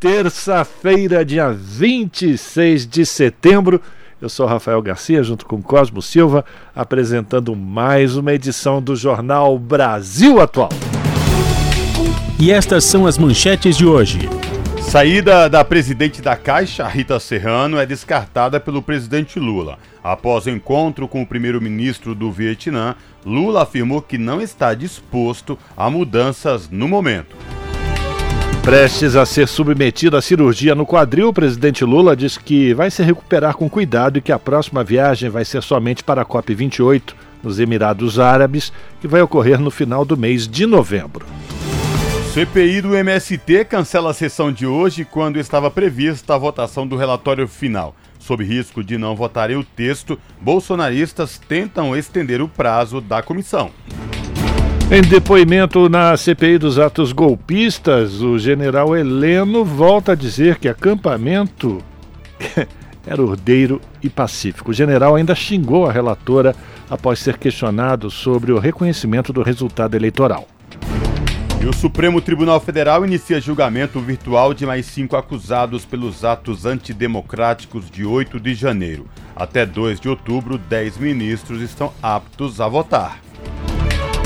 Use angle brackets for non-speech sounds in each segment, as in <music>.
terça-feira, dia 26 de setembro. Eu sou Rafael Garcia, junto com Cosmo Silva, apresentando mais uma edição do Jornal Brasil Atual. E estas são as manchetes de hoje. Saída da presidente da Caixa, Rita Serrano, é descartada pelo presidente Lula. Após o encontro com o primeiro-ministro do Vietnã, Lula afirmou que não está disposto a mudanças no momento. Prestes a ser submetido à cirurgia no quadril, o presidente Lula diz que vai se recuperar com cuidado e que a próxima viagem vai ser somente para a COP28, nos Emirados Árabes, que vai ocorrer no final do mês de novembro. CPI do MST cancela a sessão de hoje quando estava prevista a votação do relatório final. Sob risco de não votarem o texto, bolsonaristas tentam estender o prazo da comissão. Em depoimento na CPI dos atos golpistas, o general Heleno volta a dizer que acampamento <laughs> era ordeiro e pacífico. O general ainda xingou a relatora após ser questionado sobre o reconhecimento do resultado eleitoral. E o Supremo Tribunal Federal inicia julgamento virtual de mais cinco acusados pelos atos antidemocráticos de 8 de janeiro. Até 2 de outubro, 10 ministros estão aptos a votar.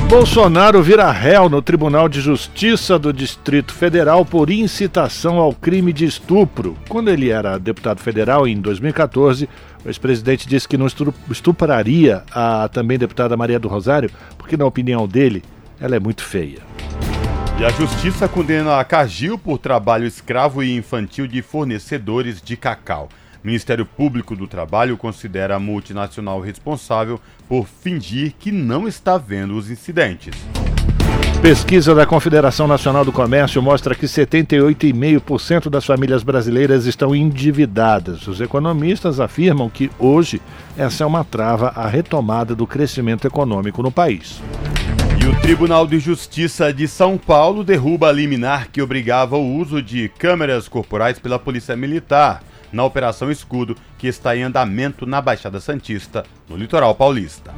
Bolsonaro vira réu no Tribunal de Justiça do Distrito Federal por incitação ao crime de estupro. Quando ele era deputado federal em 2014, o ex-presidente disse que não estupraria a também deputada Maria do Rosário, porque, na opinião dele, ela é muito feia. E a justiça condena a Cargill por trabalho escravo e infantil de fornecedores de cacau. O Ministério Público do Trabalho considera a multinacional responsável por fingir que não está vendo os incidentes. Pesquisa da Confederação Nacional do Comércio mostra que 78,5% das famílias brasileiras estão endividadas. Os economistas afirmam que hoje essa é uma trava à retomada do crescimento econômico no país. E o Tribunal de Justiça de São Paulo derruba a liminar que obrigava o uso de câmeras corporais pela Polícia Militar na Operação Escudo, que está em andamento na Baixada Santista, no litoral paulista.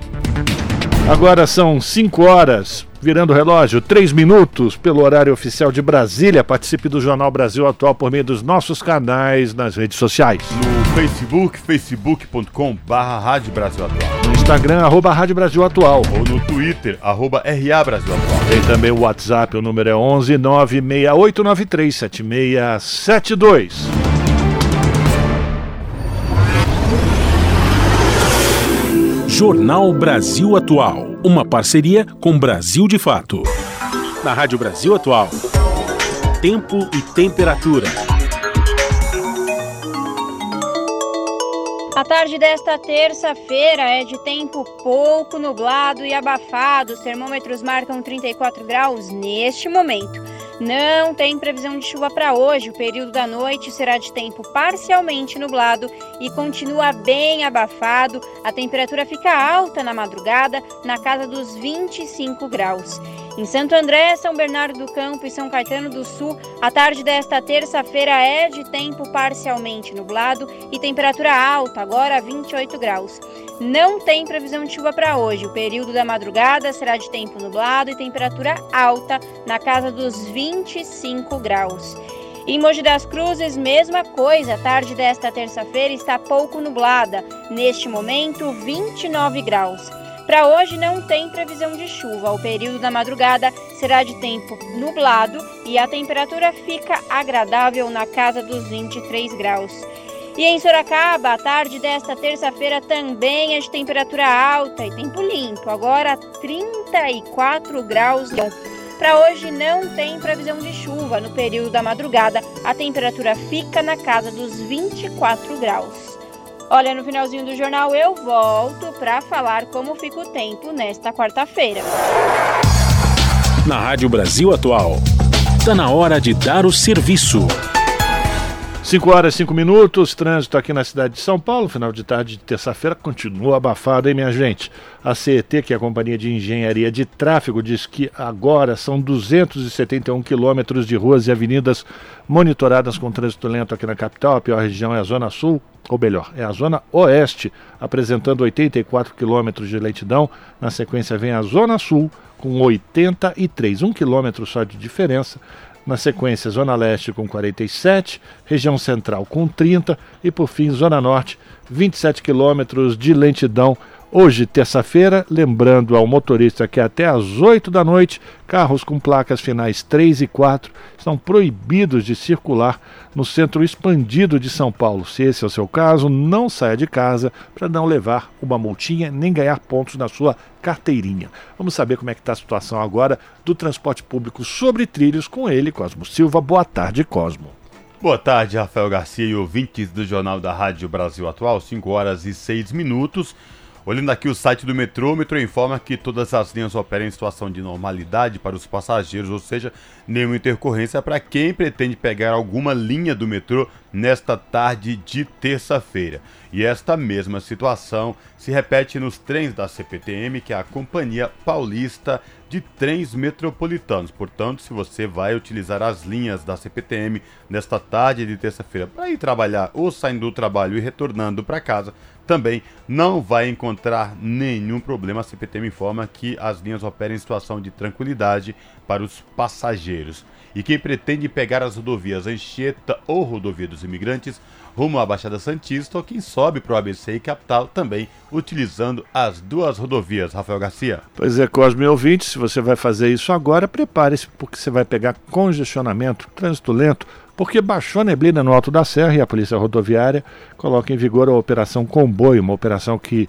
Agora são 5 horas, virando o relógio, 3 minutos pelo horário oficial de Brasília. Participe do Jornal Brasil Atual por meio dos nossos canais nas redes sociais. No Facebook, facebook.com barra Rádio Brasil Atual. No Instagram, arroba Rádio Brasil Atual. Ou no Twitter, arroba RA Brasil Atual. Tem também o WhatsApp, o número é 11 96893 Jornal Brasil Atual, uma parceria com Brasil de Fato. Na Rádio Brasil Atual, tempo e temperatura. A tarde desta terça-feira é de tempo pouco nublado e abafado. Os termômetros marcam 34 graus neste momento. Não tem previsão de chuva para hoje. O período da noite será de tempo parcialmente nublado e continua bem abafado. A temperatura fica alta na madrugada, na casa dos 25 graus. Em Santo André, São Bernardo do Campo e São Caetano do Sul, a tarde desta terça-feira é de tempo parcialmente nublado e temperatura alta, agora 28 graus. Não tem previsão de chuva para hoje. O período da madrugada será de tempo nublado e temperatura alta, na casa dos 25 graus. Em Mogi das Cruzes, mesma coisa. A tarde desta terça-feira está pouco nublada. Neste momento, 29 graus. Para hoje não tem previsão de chuva. O período da madrugada será de tempo nublado e a temperatura fica agradável na casa dos 23 graus. E em Sorocaba, a tarde desta terça-feira também é de temperatura alta e tempo limpo, agora 34 graus. Para hoje não tem previsão de chuva. No período da madrugada, a temperatura fica na casa dos 24 graus. Olha, no finalzinho do jornal eu volto para falar como fica o tempo nesta quarta-feira. Na Rádio Brasil Atual, está na hora de dar o serviço. 5 horas e 5 minutos, trânsito aqui na cidade de São Paulo, final de tarde de terça-feira, continua abafado, hein, minha gente? A CET, que é a Companhia de Engenharia de Tráfego, diz que agora são 271 quilômetros de ruas e avenidas monitoradas com trânsito lento aqui na capital. A pior região é a Zona Sul, ou melhor, é a Zona Oeste, apresentando 84 quilômetros de lentidão. Na sequência vem a Zona Sul, com 83, um quilômetro só de diferença. Na sequência, Zona Leste com 47, região central com 30 e, por fim, Zona Norte, 27 quilômetros de lentidão Hoje, terça-feira, lembrando ao motorista que até às 8 da noite, carros com placas finais 3 e 4 são proibidos de circular no centro expandido de São Paulo. Se esse é o seu caso, não saia de casa para não levar uma multinha nem ganhar pontos na sua carteirinha. Vamos saber como é que está a situação agora do transporte público sobre trilhos com ele, Cosmo Silva. Boa tarde, Cosmo. Boa tarde, Rafael Garcia e ouvintes do Jornal da Rádio Brasil Atual, 5 horas e 6 minutos. Olhando aqui o site do metrô, o metrô informa que todas as linhas operam em situação de normalidade para os passageiros, ou seja, nenhuma intercorrência para quem pretende pegar alguma linha do metrô nesta tarde de terça-feira. E esta mesma situação se repete nos trens da CPTM, que é a Companhia Paulista de Trens Metropolitanos. Portanto, se você vai utilizar as linhas da CPTM nesta tarde de terça-feira para ir trabalhar ou saindo do trabalho e retornando para casa, também não vai encontrar nenhum problema. A CPTM informa que as linhas operam em situação de tranquilidade para os passageiros. E quem pretende pegar as rodovias Anchieta ou Rodovia dos Imigrantes rumo à Baixada Santista ou quem sobe para o ABC e Capital também utilizando as duas rodovias. Rafael Garcia. Pois é, Cosme ouvinte, se você vai fazer isso agora, prepare-se porque você vai pegar congestionamento, trânsito lento, porque baixou a neblina no Alto da Serra e a Polícia Rodoviária coloca em vigor a Operação Comboio, uma operação que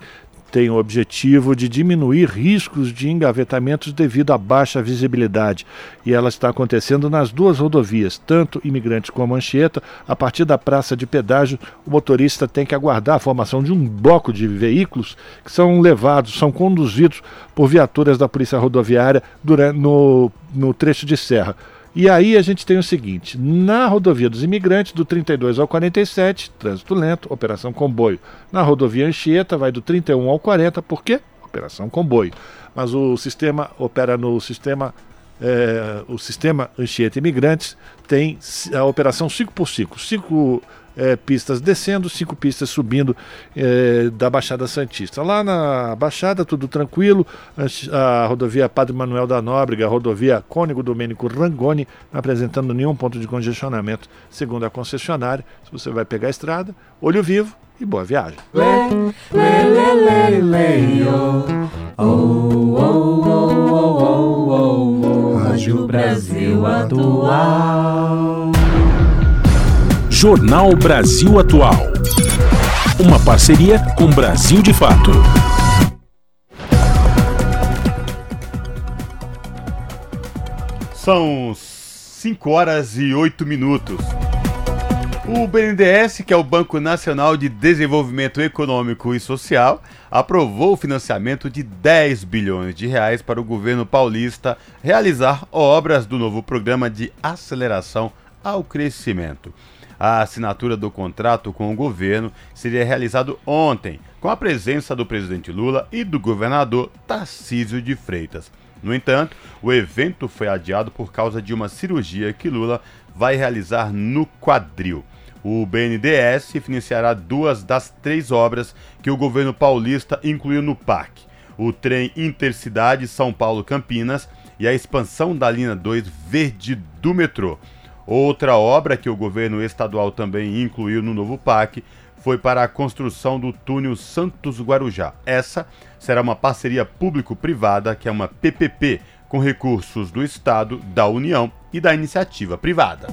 tem o objetivo de diminuir riscos de engavetamentos devido à baixa visibilidade. E ela está acontecendo nas duas rodovias, tanto imigrantes como Anchieta. A partir da praça de pedágio, o motorista tem que aguardar a formação de um bloco de veículos que são levados, são conduzidos por viaturas da Polícia Rodoviária durante, no, no trecho de serra. E aí a gente tem o seguinte: na rodovia dos imigrantes, do 32 ao 47, trânsito lento, operação comboio. Na rodovia Anchieta, vai do 31 ao 40, por quê? Operação comboio. Mas o sistema opera no sistema. É, o sistema Anchieta Imigrantes tem a operação 5 por 5 5 é, pistas descendo, cinco pistas subindo é, da Baixada Santista. Lá na Baixada, tudo tranquilo, a, rodovia Padre Manuel da Nóbrega, a rodovia Cônigo Domênico Rangoni, não apresentando nenhum ponto de congestionamento, segundo a concessionária. Se você vai pegar a estrada, olho vivo e boa viagem. Rádio Brasil Atual. Jornal Brasil Atual. Uma parceria com Brasil de Fato. São 5 horas e 8 minutos. O BNDES, que é o Banco Nacional de Desenvolvimento Econômico e Social, aprovou o financiamento de 10 bilhões de reais para o governo paulista realizar obras do novo programa de aceleração ao crescimento. A assinatura do contrato com o governo seria realizado ontem, com a presença do presidente Lula e do governador Tarcísio de Freitas. No entanto, o evento foi adiado por causa de uma cirurgia que Lula vai realizar no quadril. O BNDES financiará duas das três obras que o governo paulista incluiu no PAC: o trem Intercidade São Paulo-Campinas e a expansão da linha 2 verde do metrô. Outra obra que o governo estadual também incluiu no novo PAC foi para a construção do túnel Santos Guarujá. Essa será uma parceria público-privada, que é uma PPP, com recursos do Estado, da União e da iniciativa privada.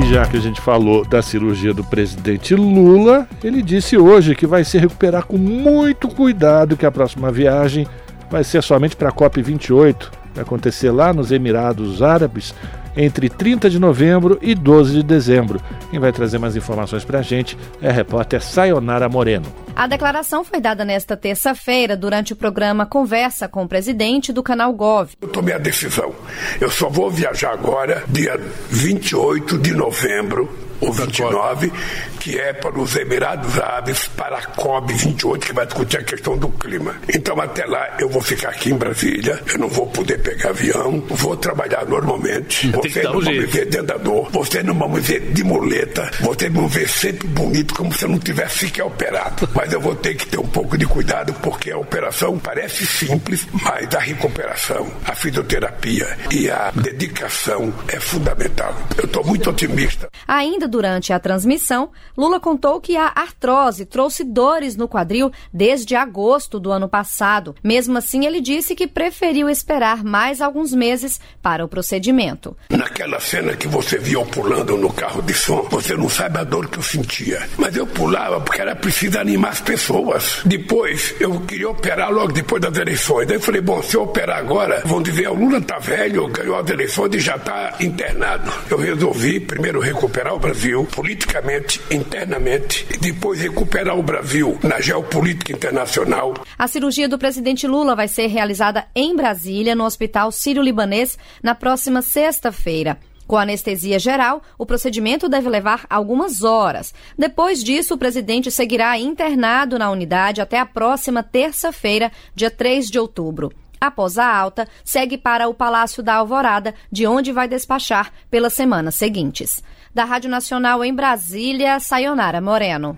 E já que a gente falou da cirurgia do presidente Lula, ele disse hoje que vai se recuperar com muito cuidado, que a próxima viagem vai ser somente para a COP28, vai acontecer lá nos Emirados Árabes, entre 30 de novembro e 12 de dezembro. Quem vai trazer mais informações para a gente é a repórter Sayonara Moreno. A declaração foi dada nesta terça-feira durante o programa Conversa com o presidente do canal Gov. Eu tomei a decisão. Eu só vou viajar agora, dia 28 de novembro, ou 29, que é para os Emirados Árabes, para a COP28, que vai discutir a questão do clima. Então, até lá, eu vou ficar aqui em Brasília, eu não vou poder pegar avião, vou trabalhar normalmente. Você não vai me ver dentro da dor, você não vai me ver de muleta, você vai ver sempre bonito, como se eu não tivesse sequer operado. Mas eu vou ter que ter um pouco de cuidado, porque a operação parece simples, mas a recuperação, a fisioterapia e a dedicação é fundamental. Eu estou muito otimista. Ainda durante a transmissão, Lula contou que a artrose trouxe dores no quadril desde agosto do ano passado. Mesmo assim, ele disse que preferiu esperar mais alguns meses para o procedimento. Naquela cena que você viu pulando no carro de som, você não sabe a dor que eu sentia. Mas eu pulava porque era preciso animar as pessoas. Depois, eu queria operar logo depois das eleições. Daí eu falei, bom, se eu operar agora, vão dizer, o Lula tá velho, ganhou as eleições e já está internado. Eu resolvi primeiro recuperar o Brasil politicamente, internamente, e depois recuperar o Brasil na geopolítica internacional. A cirurgia do presidente Lula vai ser realizada em Brasília, no Hospital Sírio-Libanês, na próxima sexta-feira. Com anestesia geral, o procedimento deve levar algumas horas. Depois disso, o presidente seguirá internado na unidade até a próxima terça-feira, dia 3 de outubro. Após a alta, segue para o Palácio da Alvorada, de onde vai despachar pelas semanas seguintes. Da Rádio Nacional em Brasília, Sayonara Moreno.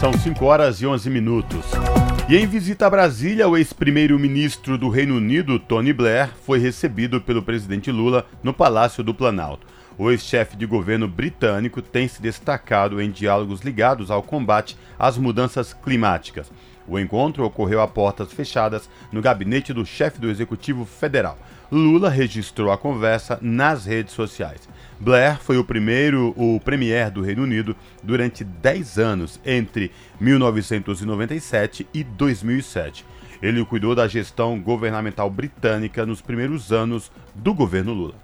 São 5 horas e 11 minutos. E em visita a Brasília, o ex-primeiro-ministro do Reino Unido, Tony Blair, foi recebido pelo presidente Lula no Palácio do Planalto. O ex-chefe de governo britânico tem se destacado em diálogos ligados ao combate às mudanças climáticas. O encontro ocorreu a portas fechadas no gabinete do chefe do Executivo Federal. Lula registrou a conversa nas redes sociais. Blair foi o primeiro, o premier do Reino Unido durante 10 anos, entre 1997 e 2007. Ele cuidou da gestão governamental britânica nos primeiros anos do governo Lula.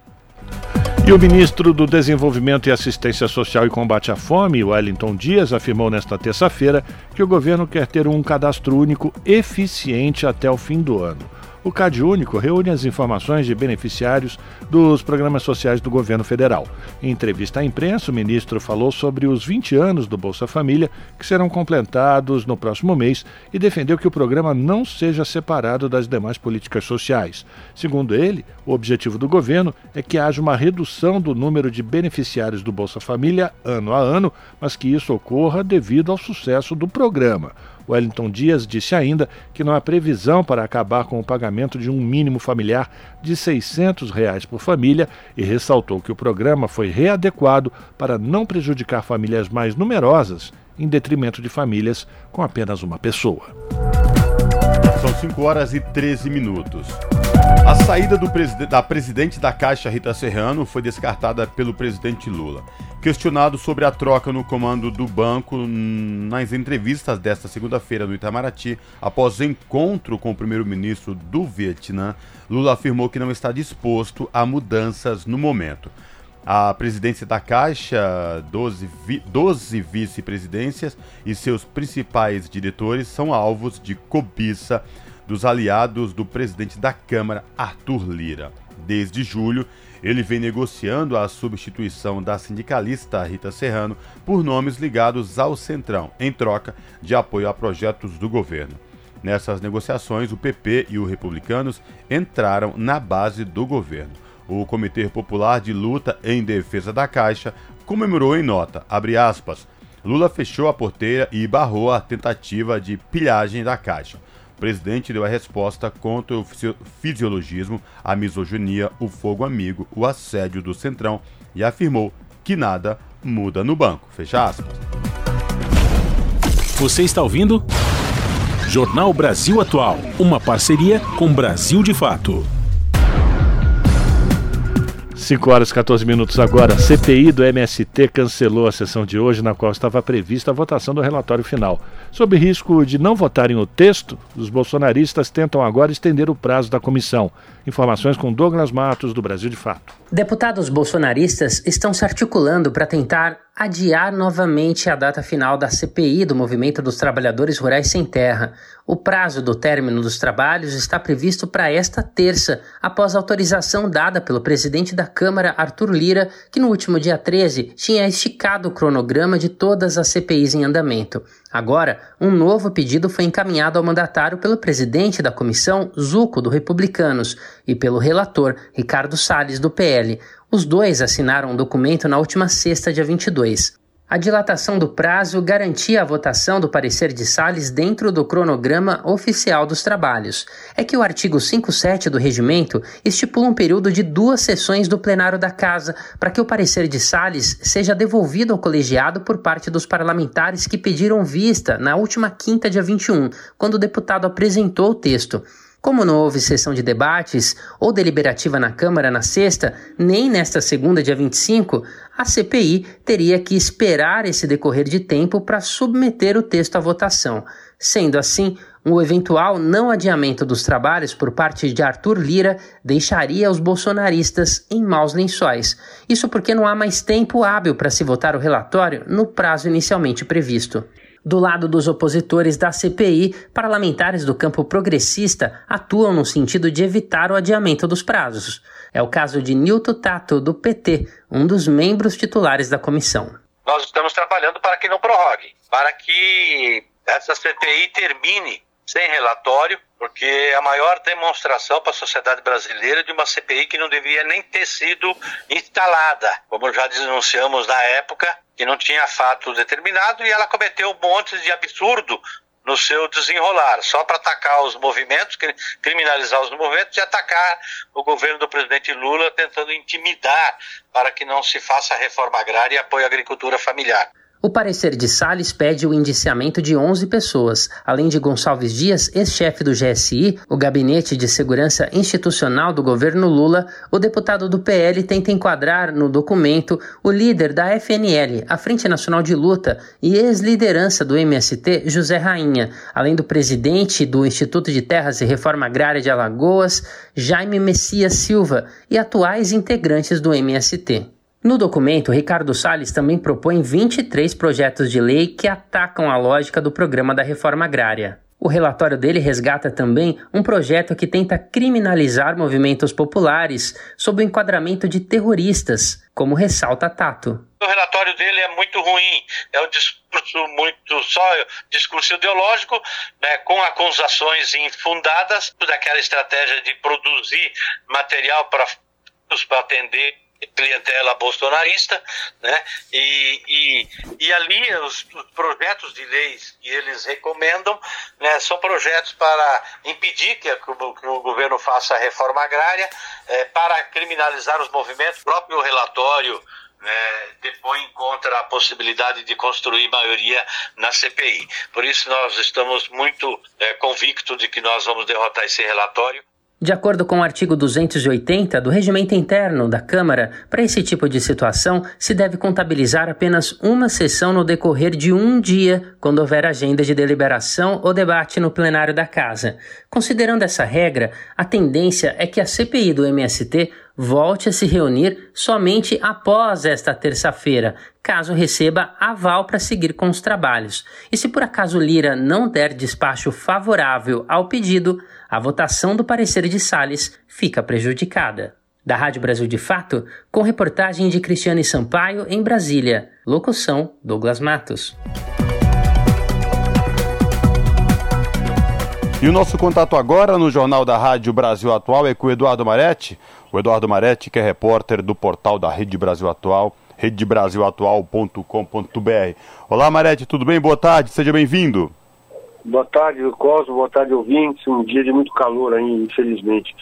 E o ministro do Desenvolvimento e Assistência Social e Combate à Fome, Wellington Dias, afirmou nesta terça-feira que o governo quer ter um cadastro único eficiente até o fim do ano. O CAD Único reúne as informações de beneficiários dos programas sociais do governo federal. Em entrevista à imprensa, o ministro falou sobre os 20 anos do Bolsa Família, que serão completados no próximo mês, e defendeu que o programa não seja separado das demais políticas sociais. Segundo ele, o objetivo do governo é que haja uma redução do número de beneficiários do Bolsa Família ano a ano, mas que isso ocorra devido ao sucesso do programa. Wellington Dias disse ainda que não há previsão para acabar com o pagamento de um mínimo familiar de 600 reais por família e ressaltou que o programa foi readequado para não prejudicar famílias mais numerosas em detrimento de famílias com apenas uma pessoa. São 5 horas e 13 minutos. A saída da presidente da Caixa, Rita Serrano, foi descartada pelo presidente Lula. Questionado sobre a troca no comando do banco nas entrevistas desta segunda-feira no Itamaraty, após encontro com o primeiro-ministro do Vietnã, Lula afirmou que não está disposto a mudanças no momento. A presidência da Caixa, 12, vi 12 vice-presidências e seus principais diretores são alvos de cobiça dos aliados do presidente da Câmara, Arthur Lira. Desde julho, ele vem negociando a substituição da sindicalista Rita Serrano por nomes ligados ao Centrão, em troca de apoio a projetos do governo. Nessas negociações, o PP e os republicanos entraram na base do governo. O Comitê Popular de Luta em Defesa da Caixa comemorou em nota, aspas, Lula fechou a porteira e barrou a tentativa de pilhagem da Caixa. O presidente deu a resposta contra o fisiologismo, a misoginia, o fogo amigo, o assédio do Centrão e afirmou que nada muda no banco. Fecha aspas. Você está ouvindo? Jornal Brasil Atual, uma parceria com Brasil de Fato. 5 horas e 14 minutos agora. A CPI do MST cancelou a sessão de hoje, na qual estava prevista a votação do relatório final. Sob risco de não votarem o texto, os bolsonaristas tentam agora estender o prazo da comissão. Informações com Douglas Matos, do Brasil de Fato. Deputados bolsonaristas estão se articulando para tentar adiar novamente a data final da CPI do Movimento dos Trabalhadores Rurais Sem Terra. O prazo do término dos trabalhos está previsto para esta terça, após autorização dada pelo presidente da Câmara, Arthur Lira, que no último dia 13 tinha esticado o cronograma de todas as CPIs em andamento. Agora, um novo pedido foi encaminhado ao mandatário pelo presidente da comissão, Zuco, do Republicanos, e pelo relator, Ricardo Salles, do PL. Os dois assinaram um documento na última sexta, dia 22. A dilatação do prazo garantia a votação do parecer de Salles dentro do cronograma oficial dos trabalhos. É que o artigo 57 do regimento estipula um período de duas sessões do plenário da Casa para que o parecer de Salles seja devolvido ao colegiado por parte dos parlamentares que pediram vista na última quinta, dia 21, quando o deputado apresentou o texto. Como não houve sessão de debates ou deliberativa na Câmara na sexta, nem nesta segunda, dia 25, a CPI teria que esperar esse decorrer de tempo para submeter o texto à votação. Sendo assim, um eventual não adiamento dos trabalhos por parte de Arthur Lira deixaria os bolsonaristas em maus lençóis. Isso porque não há mais tempo hábil para se votar o relatório no prazo inicialmente previsto. Do lado dos opositores da CPI, parlamentares do campo progressista atuam no sentido de evitar o adiamento dos prazos. É o caso de Nilton Tato, do PT, um dos membros titulares da comissão. Nós estamos trabalhando para que não prorrogue, para que essa CPI termine sem relatório, porque é a maior demonstração para a sociedade brasileira de uma CPI que não devia nem ter sido instalada, como já denunciamos na época, que não tinha fato determinado e ela cometeu um monte de absurdo no seu desenrolar, só para atacar os movimentos, criminalizar os movimentos e atacar o governo do presidente Lula, tentando intimidar para que não se faça reforma agrária e apoie a agricultura familiar. O parecer de Salles pede o indiciamento de 11 pessoas, além de Gonçalves Dias, ex-chefe do GSI, o Gabinete de Segurança Institucional do governo Lula, o deputado do PL tenta enquadrar no documento o líder da FNL, a Frente Nacional de Luta, e ex-liderança do MST, José Rainha, além do presidente do Instituto de Terras e Reforma Agrária de Alagoas, Jaime Messias Silva, e atuais integrantes do MST. No documento, Ricardo Salles também propõe 23 projetos de lei que atacam a lógica do programa da reforma agrária. O relatório dele resgata também um projeto que tenta criminalizar movimentos populares sob o enquadramento de terroristas, como ressalta Tato. O relatório dele é muito ruim, é um discurso muito só discurso ideológico, né, com acusações infundadas daquela estratégia de produzir material para atender clientela bolsonarista, né? E, e, e ali os, os, projetos de leis que eles recomendam né, são projetos para impedir que, a, que, o, governo faça a reforma agrária, é, para criminalizar os movimentos. O próprio relatório né, depõe contra a possibilidade de construir maioria na CPI. Por isso nós estamos muito é, convictos de que nós vamos derrotar esse relatório. De acordo com o artigo 280 do Regimento Interno da Câmara, para esse tipo de situação se deve contabilizar apenas uma sessão no decorrer de um dia, quando houver agenda de deliberação ou debate no plenário da Casa. Considerando essa regra, a tendência é que a CPI do MST volte a se reunir somente após esta terça-feira, caso receba aval para seguir com os trabalhos. E se por acaso Lira não der despacho favorável ao pedido, a votação do parecer de Salles fica prejudicada. Da Rádio Brasil de Fato, com reportagem de Cristiane Sampaio em Brasília. Locução: Douglas Matos. E o nosso contato agora no Jornal da Rádio Brasil Atual é com o Eduardo Maretti. O Eduardo Maretti, que é repórter do portal da Rede Brasil Atual, redebrasilatual.com.br. Olá, Maretti, tudo bem? Boa tarde, seja bem-vindo. Boa tarde, Cosmo. Boa tarde, ouvintes. Um dia de muito calor aí, infelizmente.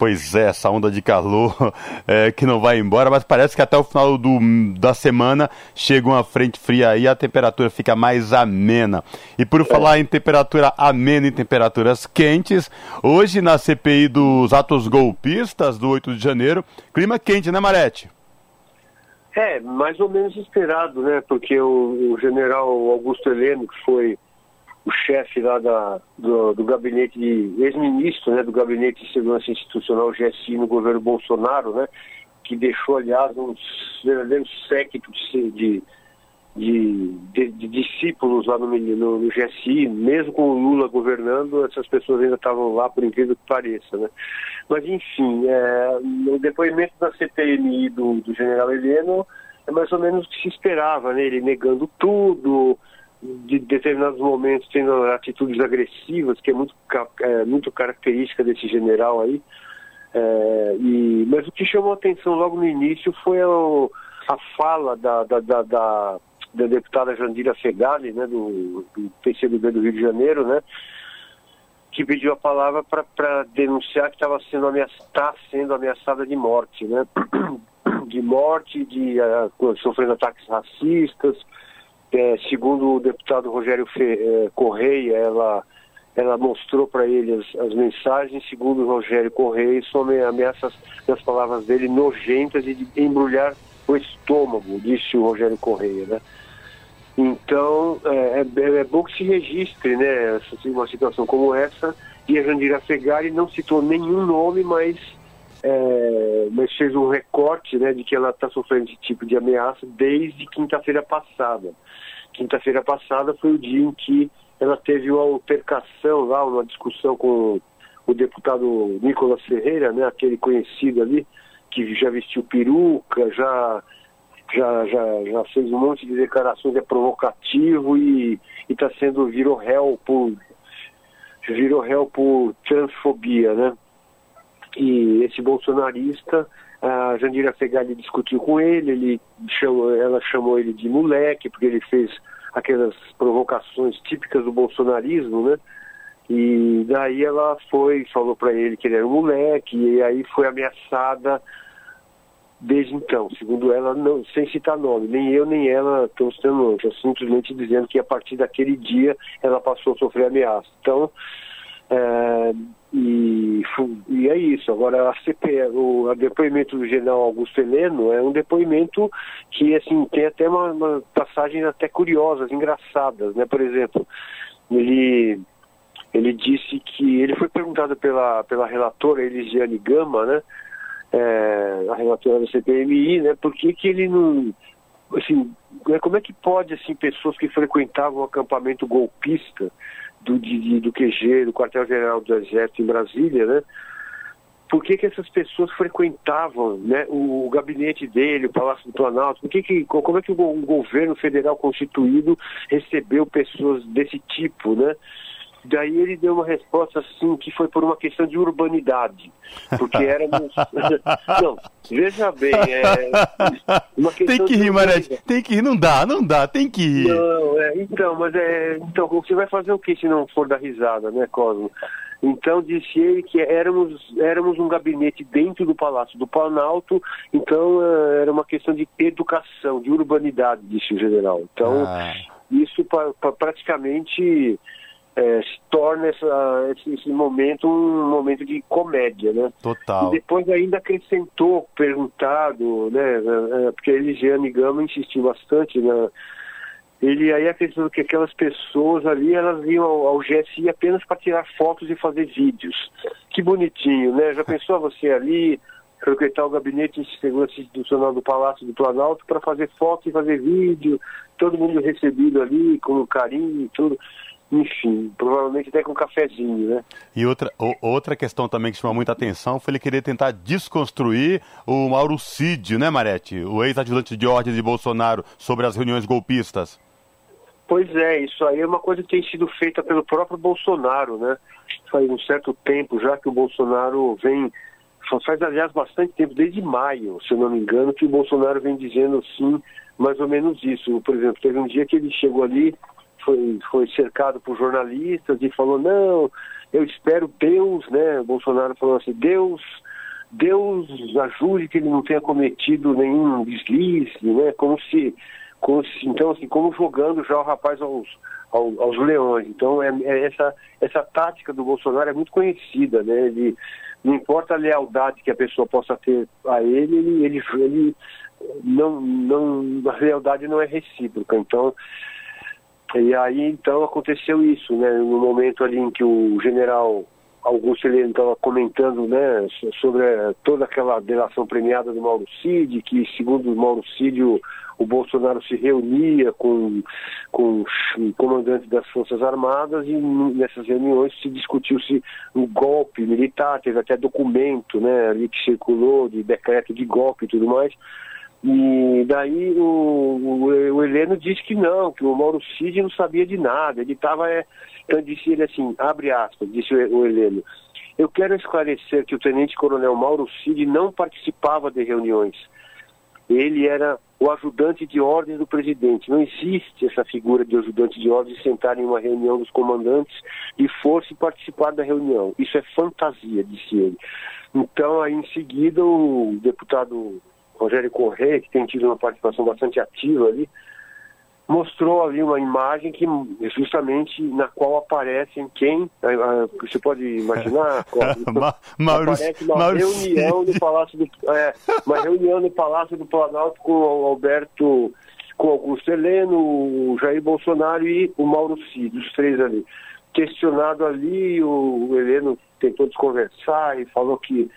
Pois é, essa onda de calor <laughs> é, que não vai embora, mas parece que até o final do, da semana chega uma frente fria aí e a temperatura fica mais amena. E por é. falar em temperatura amena e temperaturas quentes, hoje na CPI dos atos golpistas do 8 de janeiro, clima quente, né, Marete? É, mais ou menos esperado, né? Porque o, o general Augusto Heleno, que foi o chefe lá da, do, do gabinete de ex-ministro, né, do gabinete de segurança institucional GSI no governo Bolsonaro, né, que deixou aliás um verdadeiro séquito de, de, de, de, discípulos lá no, no, no, GSI, mesmo com o Lula governando, essas pessoas ainda estavam lá, por incrível que pareça, né? Mas, enfim, é, no depoimento da CPMI do, do general Heleno, é mais ou menos o que se esperava, né? Ele negando tudo, de determinados momentos tendo atitudes agressivas, que é muito, é, muito característica desse general aí. É, e, mas o que chamou a atenção logo no início foi a, a fala da, da, da, da da deputada Jandira Fegali, né, do, do PCdoB do Rio de Janeiro, né, que pediu a palavra para denunciar que estava sendo ameaçada, tá sendo ameaçada de morte, né, <clears throat> de morte, de uh, sofrendo ataques racistas. É, segundo o deputado Rogério Fe, é, Correia, ela ela mostrou para ele as, as, mensagens, segundo o Rogério Correia, são ameaças, nas palavras dele, nojentas e de embrulhar o estômago, disse o Rogério Correia, né? Então, é, é, é bom que se registre, né, uma situação como essa, e a Jandira Fegari não citou nenhum nome, mas, é, mas fez um recorte, né, de que ela está sofrendo esse tipo de ameaça desde quinta-feira passada. Quinta-feira passada foi o dia em que ela teve uma altercação lá, uma discussão com o deputado Nicolas Ferreira, né, aquele conhecido ali, que já vestiu peruca, já já, já, já fez um monte de declarações, é provocativo e está sendo, virou réu por virou réu por transfobia, né? E esse bolsonarista, a Jandira Fegali discutiu com ele, ele chamou, ela chamou ele de moleque, porque ele fez aquelas provocações típicas do bolsonarismo, né? E daí ela foi, falou para ele que ele era um moleque, e aí foi ameaçada desde então. Segundo ela, não, sem citar nome, nem eu nem ela estão citando nome, simplesmente dizendo que a partir daquele dia ela passou a sofrer ameaça. Então, é, e, e, é isso. Agora, a CPE, o a depoimento do general Augusto Heleno é um depoimento que assim, tem até uma, uma passagens até curiosas, engraçadas. Né? Por exemplo, ele, ele disse que ele foi perguntado pela, pela relatora Elisiane Gama, né? é, a relatora da CPMI, né? Por que, que ele não. Assim, né, como é que pode, assim, pessoas que frequentavam o acampamento golpista do, de, do QG, do quartel-general do Exército em Brasília, né? Por que, que essas pessoas frequentavam né, o, o gabinete dele, o Palácio do Planalto? Por que que, como é que o, o governo federal constituído recebeu pessoas desse tipo, né? Daí ele deu uma resposta assim que foi por uma questão de urbanidade, porque éramos. <laughs> não, veja bem, é uma questão tem que rir, Marete, tem que rir, não dá, não dá, tem que rir. Não, é, então, mas é, então você vai fazer o que se não for dar risada, né, Cosmo? Então disse ele que éramos, éramos um gabinete dentro do Palácio do Planalto, então é, era uma questão de educação, de urbanidade, disse o general. Então, ah. isso pra, pra praticamente é, se torna essa, esse, esse, momento um momento de comédia, né? Total. E depois ainda acrescentou, perguntado, né? É, é, porque a Elisiane Gama insistiu bastante, né? Ele aí acreditou que aquelas pessoas ali, elas iam ao, ao GSI apenas para tirar fotos e fazer vídeos. Que bonitinho, né? Já pensou <laughs> você ali, frequentar o gabinete de segurança institucional do Palácio do Planalto para fazer foto e fazer vídeo, todo mundo recebido ali com carinho e tudo enfim, provavelmente até com um cafezinho, né? E outra, o, outra questão também que chamou muita atenção foi ele querer tentar desconstruir o Mauro Cid, né, Marete? O ex-ajudante de ordem de Bolsonaro sobre as reuniões golpistas. Pois é, isso aí é uma coisa que tem sido feita pelo próprio Bolsonaro, né? Faz um certo tempo já que o Bolsonaro vem, faz aliás bastante tempo, desde maio, se eu não me engano, que o Bolsonaro vem dizendo assim, mais ou menos isso. Por exemplo, teve um dia que ele chegou ali foi, foi cercado por jornalistas e falou, não, eu espero Deus, né? Bolsonaro falou assim, Deus, Deus ajude que ele não tenha cometido nenhum deslize, né? Como se, como se então assim, como jogando já o rapaz aos, aos, aos leões. Então é, é, essa, essa tática do Bolsonaro é muito conhecida, né? Ele, não importa a lealdade que a pessoa possa ter a ele, ele, ele, ele não, não, a lealdade não é recíproca. Então, e aí então aconteceu isso, né? No momento ali em que o general Augusto ele estava comentando, né, sobre toda aquela delação premiada do Mauro Cid, que segundo o Mauro Cid o, o Bolsonaro se reunia com, com comandantes das Forças Armadas e nessas reuniões se discutiu-se um golpe militar, teve até documento né, ali que circulou de decreto de golpe e tudo mais. E daí o, o, o Heleno disse que não, que o Mauro Cid não sabia de nada, ele estava, é, então disse ele assim, abre aspas, disse o, o Heleno, eu quero esclarecer que o Tenente Coronel Mauro Cid não participava de reuniões. Ele era o ajudante de ordem do presidente. Não existe essa figura de ajudante de ordem sentar em uma reunião dos comandantes e fosse participar da reunião. Isso é fantasia, disse ele. Então, aí em seguida, o deputado Rogério Correia, que tem tido uma participação bastante ativa ali, mostrou ali uma imagem que justamente na qual aparecem quem você pode imaginar <laughs> aparece uma reunião no Palácio do é, uma reunião no Palácio do Planalto com o Alberto com Augusto Heleno, o Jair Bolsonaro e o Mauro Cid, os três ali. Questionado ali, o Heleno tentou desconversar e falou que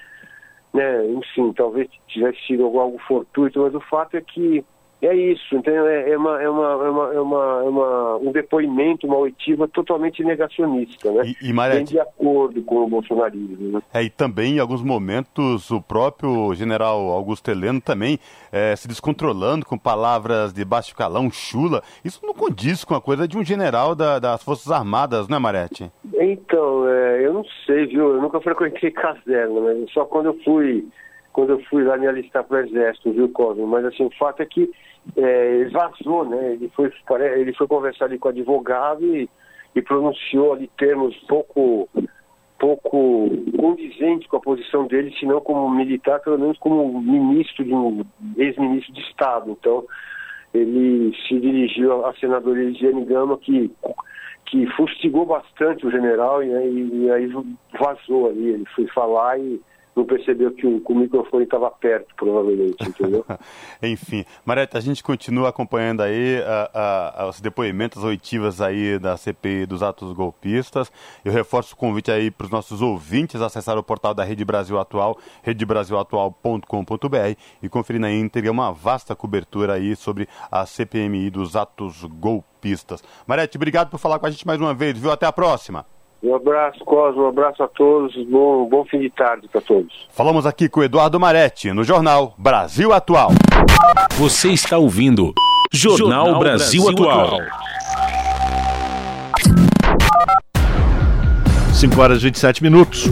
né, enfim, talvez tivesse sido algo fortuito, mas o fato é que é isso, então é, uma, é, uma, é, uma, é, uma, é uma, um depoimento, uma oitiva totalmente negacionista, né? E, e Marete... de acordo com o bolsonarismo. Né? É, e também, em alguns momentos, o próprio general Augusto Heleno também é, se descontrolando com palavras de baixo calão, chula. Isso não condiz com a coisa de um general da, das Forças Armadas, não é, Marete? Então, é, eu não sei, viu? Eu nunca frequentei <laughs> caserna, mas só quando eu fui quando eu fui lá me alistar para o exército, viu, Cosme? Mas assim, o fato é que é, vazou, né? Ele foi, ele foi conversar ali com o advogado e, e pronunciou ali termos pouco pouco condizentes com a posição dele, se não como militar, pelo menos como ministro de um ex-ministro de Estado. Então, ele se dirigiu à senadora Elisiane Gama, que, que fustigou bastante o general e, e, e aí vazou ali. Ele foi falar e não percebeu que o, que o microfone estava perto, provavelmente, entendeu? <laughs> Enfim, Mareta, a gente continua acompanhando aí a, a, os depoimentos oitivas aí da CPI dos atos golpistas. Eu reforço o convite aí para os nossos ouvintes acessar o portal da Rede Brasil Atual, redebrasilatual.com.br e conferir na íntegra uma vasta cobertura aí sobre a CPMI dos atos golpistas. Marete, obrigado por falar com a gente mais uma vez, viu? Até a próxima. Um abraço, Cosmo, um abraço a todos, bom, bom fim de tarde para todos. Falamos aqui com o Eduardo Maretti, no jornal Brasil Atual. Você está ouvindo Jornal, jornal Brasil, Brasil, Atual. 5 horas e 27 minutos.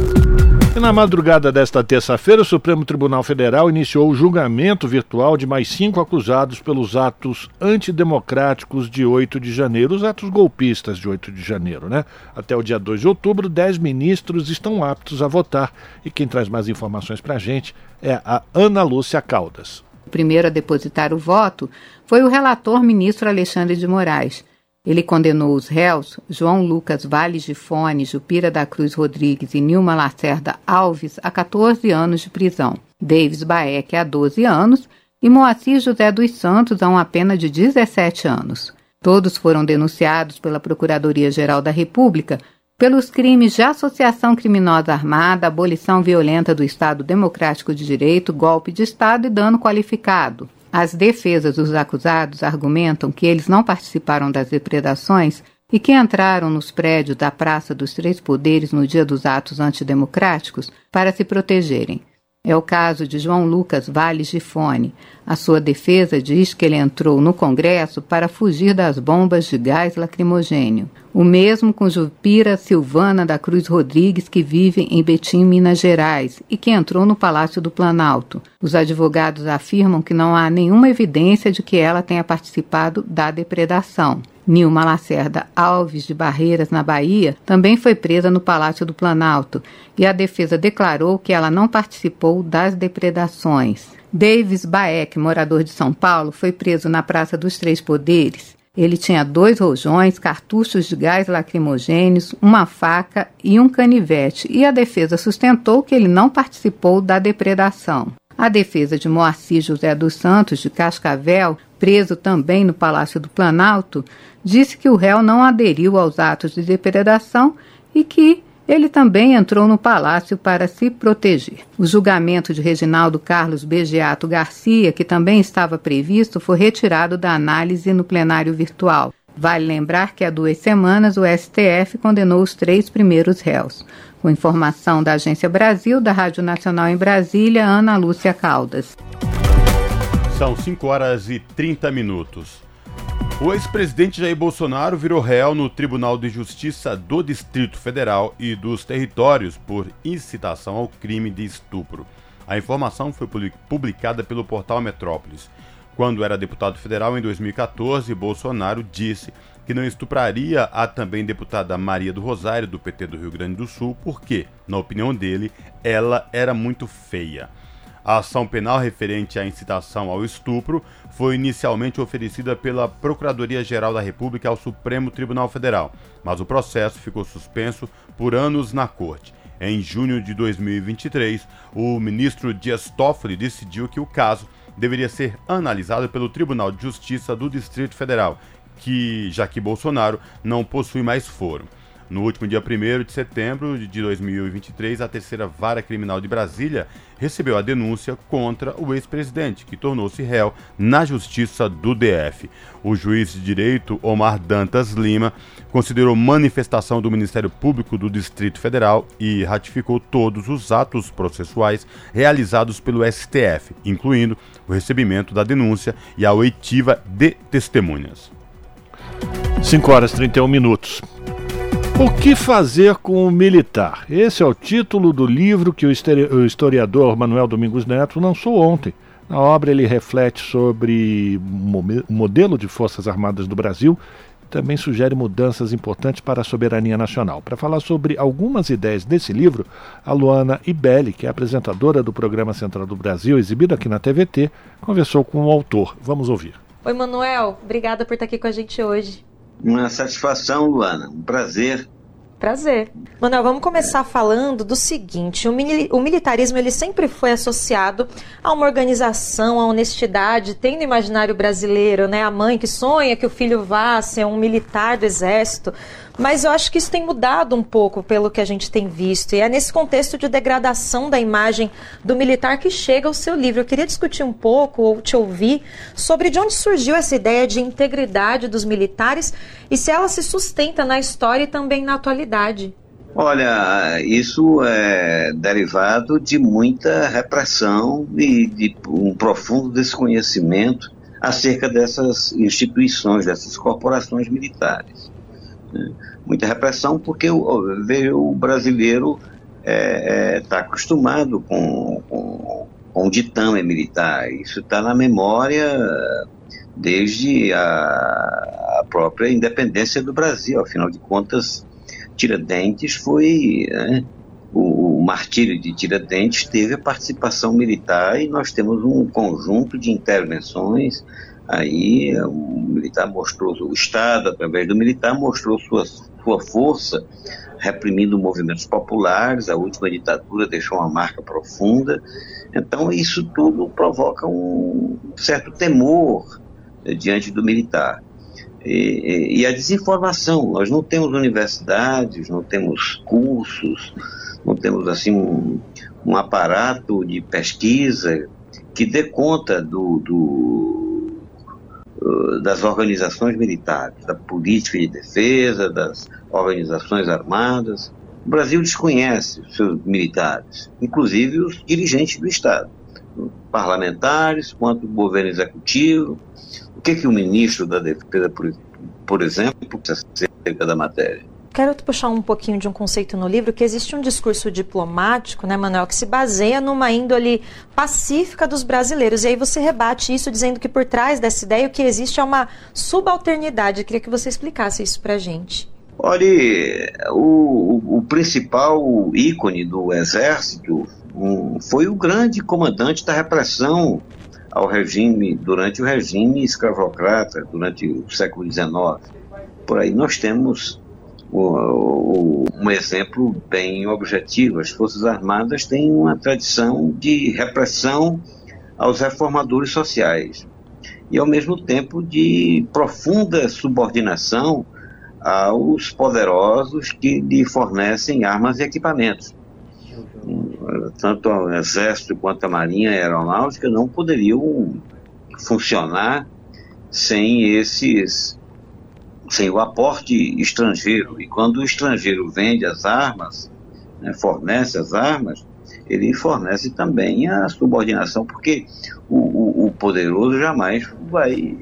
E na madrugada desta terça-feira, o Supremo Tribunal Federal iniciou o julgamento virtual de mais cinco acusados pelos atos antidemocráticos de 8 de janeiro, os atos golpistas de 8 de janeiro, né? Até o dia 2 de outubro, dez ministros estão aptos a votar. E quem traz mais informações para a gente é a Ana Lúcia Caldas. O primeiro a depositar o voto foi o relator ministro Alexandre de Moraes. Ele condenou os réus João Lucas Valles de Fone, Jupira da Cruz Rodrigues e Nilma Lacerda Alves a 14 anos de prisão, Davis Baek a 12 anos e Moacir José dos Santos a uma pena de 17 anos. Todos foram denunciados pela Procuradoria-Geral da República pelos crimes de associação criminosa armada, abolição violenta do Estado Democrático de Direito, golpe de Estado e dano qualificado, as defesas dos acusados argumentam que eles não participaram das depredações e que entraram nos prédios da Praça dos Três Poderes no dia dos atos antidemocráticos para se protegerem. É o caso de João Lucas Valles de Fone. A sua defesa diz que ele entrou no Congresso para fugir das bombas de gás lacrimogênio. O mesmo com Jupira Silvana da Cruz Rodrigues, que vive em Betim, Minas Gerais, e que entrou no Palácio do Planalto. Os advogados afirmam que não há nenhuma evidência de que ela tenha participado da depredação. Nilma Lacerda Alves de Barreiras, na Bahia, também foi presa no Palácio do Planalto e a defesa declarou que ela não participou das depredações. Davis Baek, morador de São Paulo, foi preso na Praça dos Três Poderes. Ele tinha dois rojões, cartuchos de gás lacrimogêneos, uma faca e um canivete, e a defesa sustentou que ele não participou da depredação. A defesa de Moacir José dos Santos, de Cascavel, preso também no Palácio do Planalto, disse que o réu não aderiu aos atos de depredação e que Ele também entrou no palácio para se proteger. O julgamento de Reginaldo Carlos Begeato Garcia, que também estava previsto, foi retirado da análise no plenário virtual. Vale lembrar que há duas semanas o STF condenou os três primeiros réus. Com informação da Agência Brasil, da Rádio Nacional em Brasília, Ana Lúcia Caldas. São 5 horas e 30 minutos. O ex-presidente Jair Bolsonaro virou réu no Tribunal de Justiça do Distrito Federal e dos Territórios por incitação ao crime de estupro. A informação foi publicada pelo portal Metrópolis. Quando era deputado federal em 2014, Bolsonaro disse que não estupraria a também deputada Maria do Rosário, do PT do Rio Grande do Sul, porque, na opinião dele, ela era muito feia. A ação penal referente à incitação ao estupro foi inicialmente oferecida pela Procuradoria-Geral da República ao Supremo Tribunal Federal, mas o processo ficou suspenso por anos na Corte. Em junho de 2023, o ministro Dias Toffoli decidiu que o caso deveria ser analisado pelo Tribunal de Justiça do Distrito Federal, que já que Bolsonaro não possui mais foro. No último dia 1 de setembro de 2023, a terceira vara criminal de Brasília recebeu a denúncia contra o ex-presidente, que tornou-se réu na justiça do DF. O juiz de direito Omar Dantas Lima considerou manifestação do Ministério Público do Distrito Federal e ratificou todos os atos processuais realizados pelo STF, incluindo o recebimento da denúncia e a oitiva de testemunhas. 5 horas e 31 minutos. O que fazer com o militar? Esse é o título do livro que o historiador Manuel Domingos Neto lançou ontem. Na obra, ele reflete sobre o modelo de Forças Armadas do Brasil e também sugere mudanças importantes para a soberania nacional. Para falar sobre algumas ideias desse livro, a Luana Ibelli, que é apresentadora do programa Central do Brasil, exibido aqui na TVT, conversou com o autor. Vamos ouvir. Oi, Manuel. Obrigada por estar aqui com a gente hoje. Uma satisfação, Luana. Um prazer. Prazer. Manuel, vamos começar falando do seguinte: o, mili o, militarismo ele sempre foi associado a uma organização, a honestidade. Tem no imaginário brasileiro, né, a mãe que sonha que o filho vá ser um militar do exército. Mas eu acho que isso tem mudado um pouco pelo que a gente tem visto. E é nesse contexto de degradação da imagem do militar que chega ao seu livro. Eu queria discutir um pouco, ou te ouvir, sobre de onde surgiu essa ideia de integridade dos militares e se ela se sustenta na história e também na atualidade. Olha, isso é derivado de muita repressão e de um profundo desconhecimento acerca dessas instituições, dessas corporações militares. Muita repressão porque o, o brasileiro está é, é, tá acostumado com, com, com o ditame militar. Isso está na memória desde a, a, própria independência do Brasil. Afinal de contas, Tiradentes foi. Né, o, o, martírio de Tiradentes teve a participação militar e nós temos um conjunto de intervenções Aí o militar mostrou, o Estado, através do militar, mostrou sua, sua força, reprimindo movimentos populares, a última ditadura deixou uma marca profunda. Então, isso tudo provoca um certo temor eh, diante do militar. E, e, a desinformação, nós não temos universidades, não temos cursos, não temos assim um, um aparato de pesquisa que dê conta do, do das organizações militares, da política de defesa, das organizações armadas. O Brasil desconhece os seus militares, inclusive os dirigentes do Estado, parlamentares quanto o governo executivo. O que, que o ministro da Defesa, por, por exemplo, precisa acerca da matéria? Quero puxar um pouquinho de um conceito no livro, que existe um discurso diplomático, né, Manuel, que se baseia numa índole pacífica dos brasileiros. E aí você rebate isso dizendo que por trás dessa ideia o que existe é uma subalternidade. Eu queria que você explicasse isso para gente. Olha, o, o, principal ícone do Exército foi o grande comandante da repressão ao regime, durante o regime escravocrata, durante o século XIX. Por aí nós temos um exemplo bem objetivo. As Forças Armadas têm uma tradição de repressão aos reformadores sociais e, ao mesmo tempo, de profunda subordinação aos poderosos que lhe fornecem armas e equipamentos. Tanto o Exército quanto a Marinha e a Aeronáutica não poderiam funcionar sem esses sem o aporte estrangeiro. E quando o estrangeiro vende as armas, né, fornece as armas, ele fornece também a subordinação, porque o, o, o, poderoso jamais vai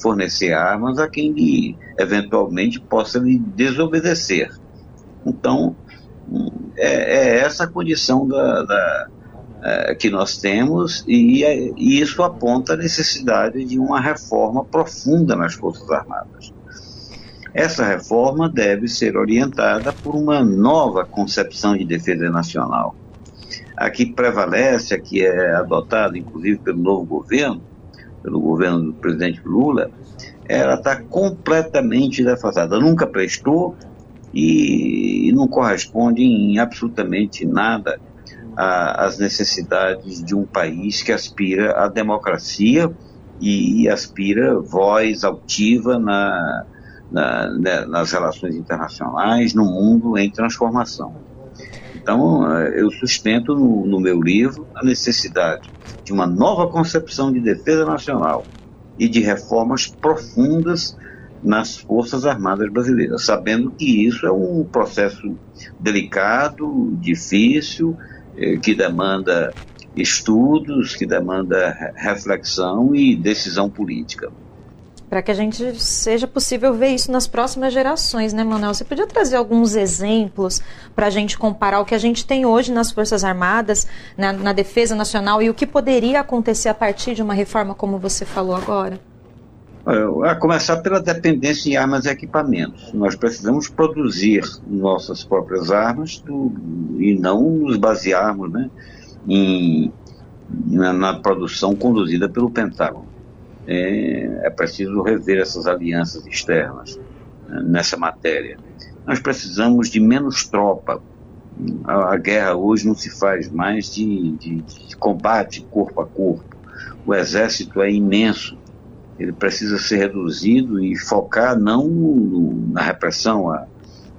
fornecer armas a quem lhe, eventualmente possa lhe desobedecer. Então, é, é essa a condição da, da é, que nós temos e, e isso aponta a necessidade de uma reforma profunda nas Forças Armadas. Essa reforma deve ser orientada por uma nova concepção de defesa nacional. A que prevalece, a que é adotada inclusive pelo novo governo, pelo governo do presidente Lula, ela está completamente defasada. Nunca prestou e não corresponde em absolutamente nada às necessidades de um país que aspira à democracia e aspira voz altiva na, na, né, nas relações internacionais, no mundo em transformação. Então, eh, eu sustento no, no meu livro a necessidade de uma nova concepção de defesa nacional e de reformas profundas nas Forças Armadas Brasileiras, sabendo que isso é um processo delicado, difícil, eh, que demanda estudos, que demanda reflexão e decisão política para que a gente seja possível ver isso nas próximas gerações, né, Manuel? Você podia trazer alguns exemplos para a gente comparar o que a gente tem hoje nas Forças Armadas, na, na, Defesa Nacional e o que poderia acontecer a partir de uma reforma como você falou agora? A começar pela dependência em armas e equipamentos. Nós precisamos produzir nossas próprias armas do, e não nos basearmos né, em, na, na produção conduzida pelo Pentágono é, é preciso rever essas alianças externas né, nessa matéria. Nós precisamos de menos tropa. A, guerra hoje não se faz mais de, de, de combate corpo a corpo. O exército é imenso ele precisa ser reduzido e focar não na repressão a,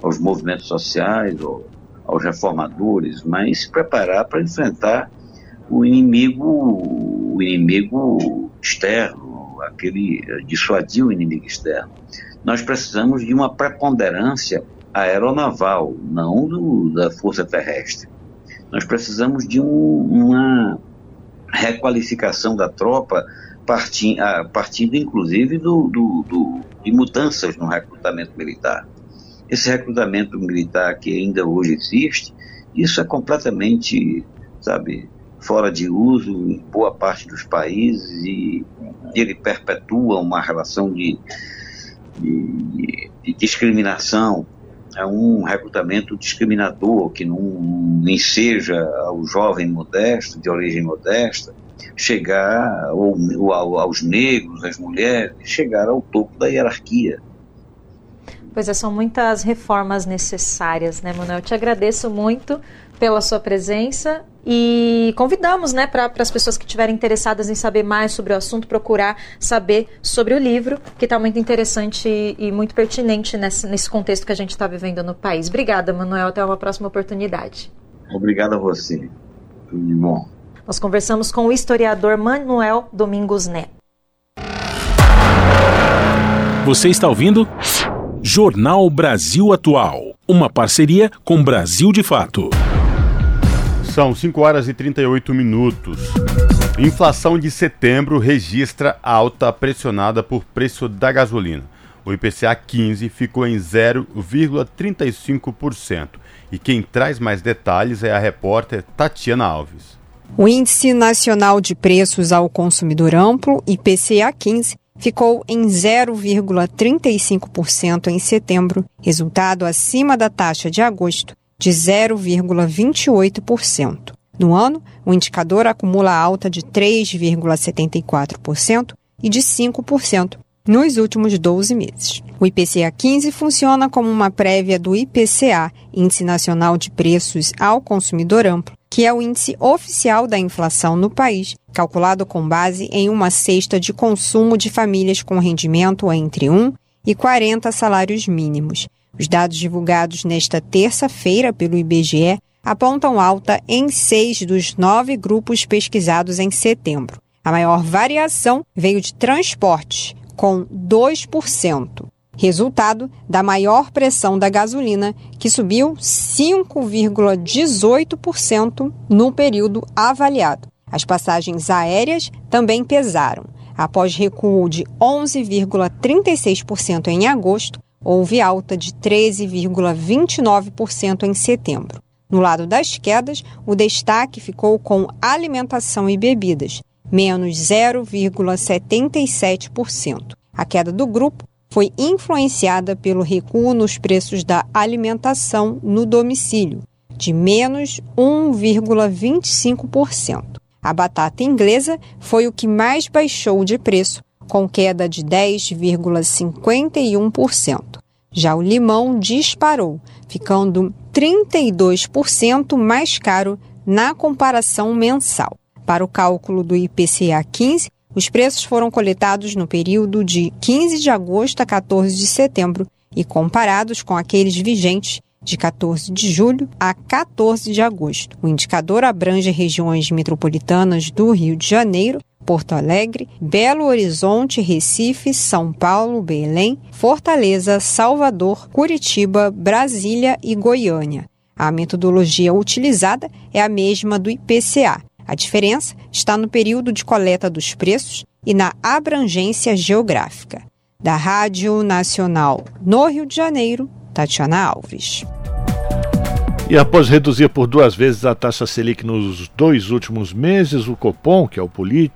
aos movimentos sociais ou aos reformadores, mas se preparar para enfrentar o inimigo, o inimigo externo, aquele eh, dissuadir o inimigo externo. Nós precisamos de uma preponderância aeronaval, não do, da força terrestre. Nós precisamos de um, uma requalificação da tropa partindo, partindo inclusive do, do, do, de mudanças no recrutamento militar. Esse recrutamento militar que ainda hoje existe, isso é completamente, sabe, fora de uso em boa parte dos países e ele perpetua uma relação de, de, de discriminação, é um recrutamento discriminador que não enseja ao jovem modesto, de origem modesta, chegar ou, aos negros, às mulheres, chegar ao topo da hierarquia. Pois é, são muitas reformas necessárias, né, Manuel? Eu te agradeço muito pela sua presença e convidamos né, para as pessoas que estiverem interessadas em saber mais sobre o assunto, procurar saber sobre o livro, que está muito interessante e, e muito pertinente nesse, nesse contexto que a gente está vivendo no país. Obrigada, Manuel. Até uma próxima oportunidade. Obrigado a você. Tudo de bom. Nós conversamos com o historiador Manuel Domingos Neto. Você está ouvindo? Jornal Brasil Atual. Uma parceria com Brasil de Fato. São 5 horas e 38 minutos. Inflação de setembro registra alta pressionada por preço da gasolina. O IPCA 15 ficou em 0,35%. E quem traz mais detalhes é a repórter Tatiana Alves. O Índice Nacional de Preços ao Consumidor Amplo, IPCA 15, ficou em 0,35% em setembro, resultado acima da taxa de agosto de 0,28%. No ano, o indicador acumula alta de 3,74% e de 5% nos últimos 12 meses. O IPCA 15 funciona como uma prévia do IPCA, Índice Nacional de Preços ao Consumidor Amplo, que é o índice oficial da inflação no país, calculado com base em uma cesta de consumo de famílias com rendimento entre 1 e 40 salários mínimos. Os dados divulgados nesta terça-feira pelo IBGE apontam alta em seis dos nove grupos pesquisados em setembro. A maior variação veio de transporte, com 2%, resultado da maior pressão da gasolina, que subiu 5,18% no período avaliado. As passagens aéreas também pesaram. Após recuo de 11,36% em agosto, houve alta de 13,29% em setembro. No lado das quedas, o destaque ficou com alimentação e bebidas, menos 0,77%. A queda do grupo foi influenciada pelo recuo nos preços da alimentação no domicílio, de menos 1,25%. A batata inglesa foi o que mais baixou de preço, com queda de 10,51%. Já o limão disparou, ficando 32% mais caro na comparação mensal. Para o cálculo do IPCA 15, os preços foram coletados no período de 15 de agosto a 14 de setembro e comparados com aqueles vigentes de 14 de julho a 14 de agosto. O indicador abrange regiões metropolitanas do Rio de Janeiro, Porto Alegre, Belo Horizonte, Recife, São Paulo, Belém, Fortaleza, Salvador, Curitiba, Brasília e Goiânia. A metodologia utilizada é a mesma do IPCA. A diferença está no período de coleta dos preços e na abrangência geográfica. Da Rádio Nacional no Rio de Janeiro, Tatiana Alves. E após reduzir por duas vezes a taxa Selic nos dois últimos meses, o Copom, que é o,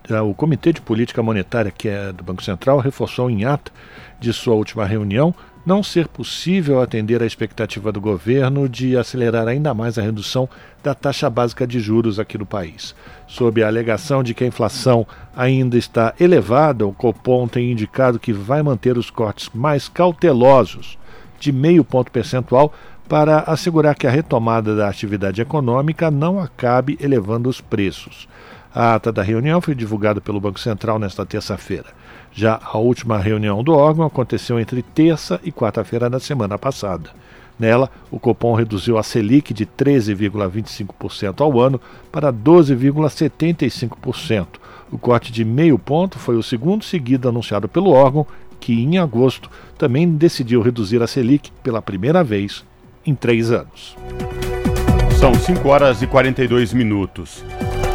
é o Comitê de Política Monetária que é do Banco Central, reforçou em ata de sua última reunião não ser possível atender à expectativa do governo de acelerar ainda mais a redução da taxa básica de juros aqui no país. Sob a alegação de que a inflação ainda está elevada, o Copom tem indicado que vai manter os cortes mais cautelosos de meio ponto percentual para assegurar que a retomada da atividade econômica não acabe elevando os preços. A ata da reunião foi divulgada pelo Banco Central nesta terça-feira. Já a última reunião do órgão aconteceu entre terça e quarta-feira da semana passada. Nela, o Copom reduziu a Selic de 13,25% ao ano para 12,75%. O corte de meio ponto foi o segundo seguido anunciado pelo órgão, que em agosto também decidiu reduzir a Selic pela primeira vez em três anos. São 5 horas e 42 minutos.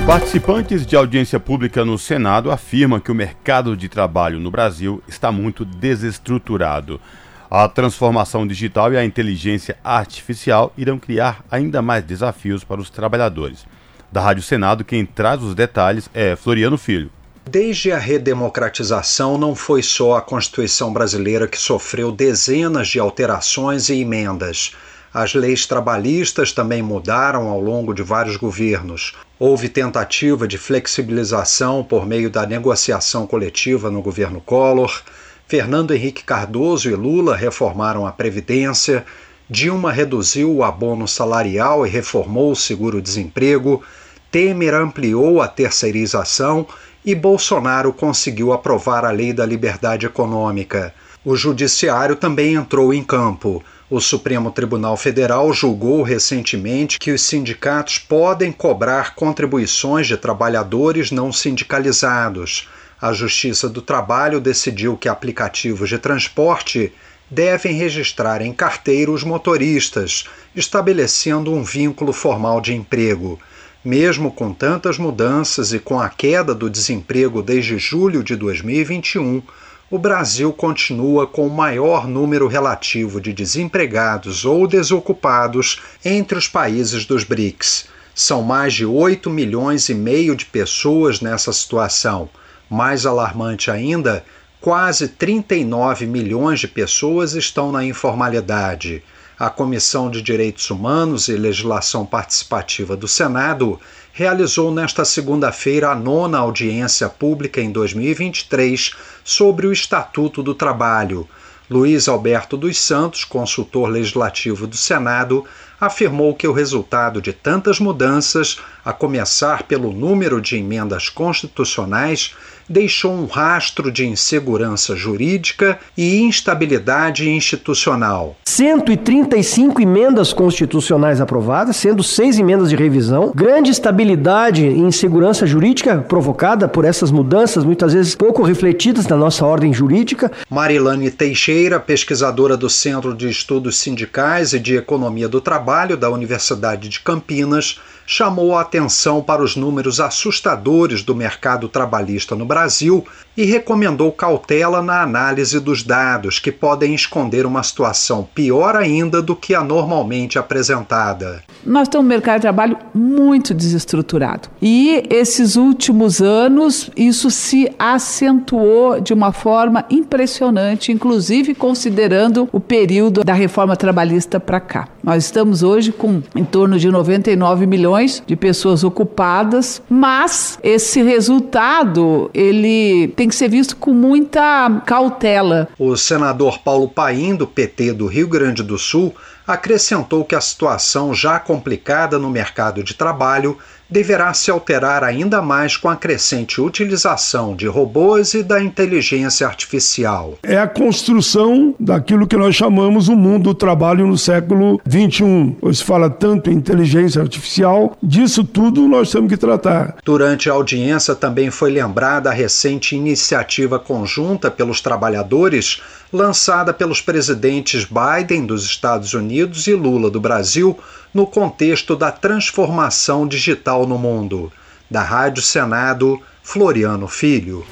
Participantes de audiência pública no Senado afirmam que o mercado de trabalho no Brasil está muito desestruturado. A transformação digital e a inteligência artificial irão criar ainda mais desafios para os trabalhadores. Da Rádio Senado, quem traz os detalhes é Floriano Filho. Desde a redemocratização, não foi só a Constituição brasileira que sofreu dezenas de alterações e emendas. As leis trabalhistas também mudaram ao longo de vários governos. Houve tentativa de flexibilização por meio da negociação coletiva no governo Collor. Fernando Henrique Cardoso e Lula reformaram a Previdência. Dilma reduziu o abono salarial e reformou o seguro-desemprego. Temer ampliou a terceirização e Bolsonaro conseguiu aprovar a Lei da Liberdade Econômica. O Judiciário também entrou em campo. O Supremo Tribunal Federal julgou recentemente que os sindicatos podem cobrar contribuições de trabalhadores não sindicalizados. A Justiça do Trabalho decidiu que aplicativos de transporte devem registrar em carteira os motoristas, estabelecendo um vínculo formal de emprego. Mesmo com tantas mudanças e com a queda do desemprego desde julho de 2021, o Brasil continua com o maior número relativo de desempregados ou desocupados entre os países dos BRICS. São mais de 8 milhões e meio de pessoas nessa situação. Mais alarmante ainda, quase 39 milhões de pessoas estão na informalidade. A Comissão de Direitos Humanos e Legislação Participativa do Senado realizou nesta segunda-feira a nona audiência pública em 2023 sobre o Estatuto do Trabalho. Luiz Alberto dos Santos, consultor legislativo do Senado, afirmou que o resultado de tantas mudanças, a começar pelo número de emendas constitucionais, deixou um rastro de insegurança jurídica e instabilidade institucional. 135 emendas constitucionais aprovadas, sendo seis emendas de revisão, grande estabilidade e insegurança jurídica provocada por essas mudanças, muitas vezes pouco refletidas na nossa ordem jurídica. Marilane Teixeira, pesquisadora do Centro de Estudos Sindicais e de Economia do Trabalho da Universidade de Campinas, chamou a atenção para os números assustadores do mercado trabalhista no Brasil e recomendou cautela na análise dos dados, que podem esconder uma situação pior ainda do que a normalmente apresentada. Nós temos um mercado de trabalho muito desestruturado. E esses últimos anos, isso se acentuou de uma forma impressionante, inclusive considerando o período da reforma trabalhista para cá. Nós estamos hoje com em torno de 99 milhões de pessoas ocupadas, mas esse resultado ele tem que ser visto com muita cautela. O senador Paulo Paim, do PT do Rio Grande do Sul, acrescentou que a situação já complicada no mercado de trabalho deverá se alterar ainda mais com a crescente utilização de robôs e da inteligência artificial. É a construção daquilo que nós chamamos o mundo do trabalho no século XXI. Hoje se fala tanto em inteligência artificial, disso tudo nós temos que tratar. Durante a audiência também foi lembrada a recente iniciativa conjunta pelos trabalhadores lançada pelos presidentes Biden dos Estados Unidos e Lula do Brasil no contexto da transformação digital no mundo. Da Rádio Senado, Floriano Filho.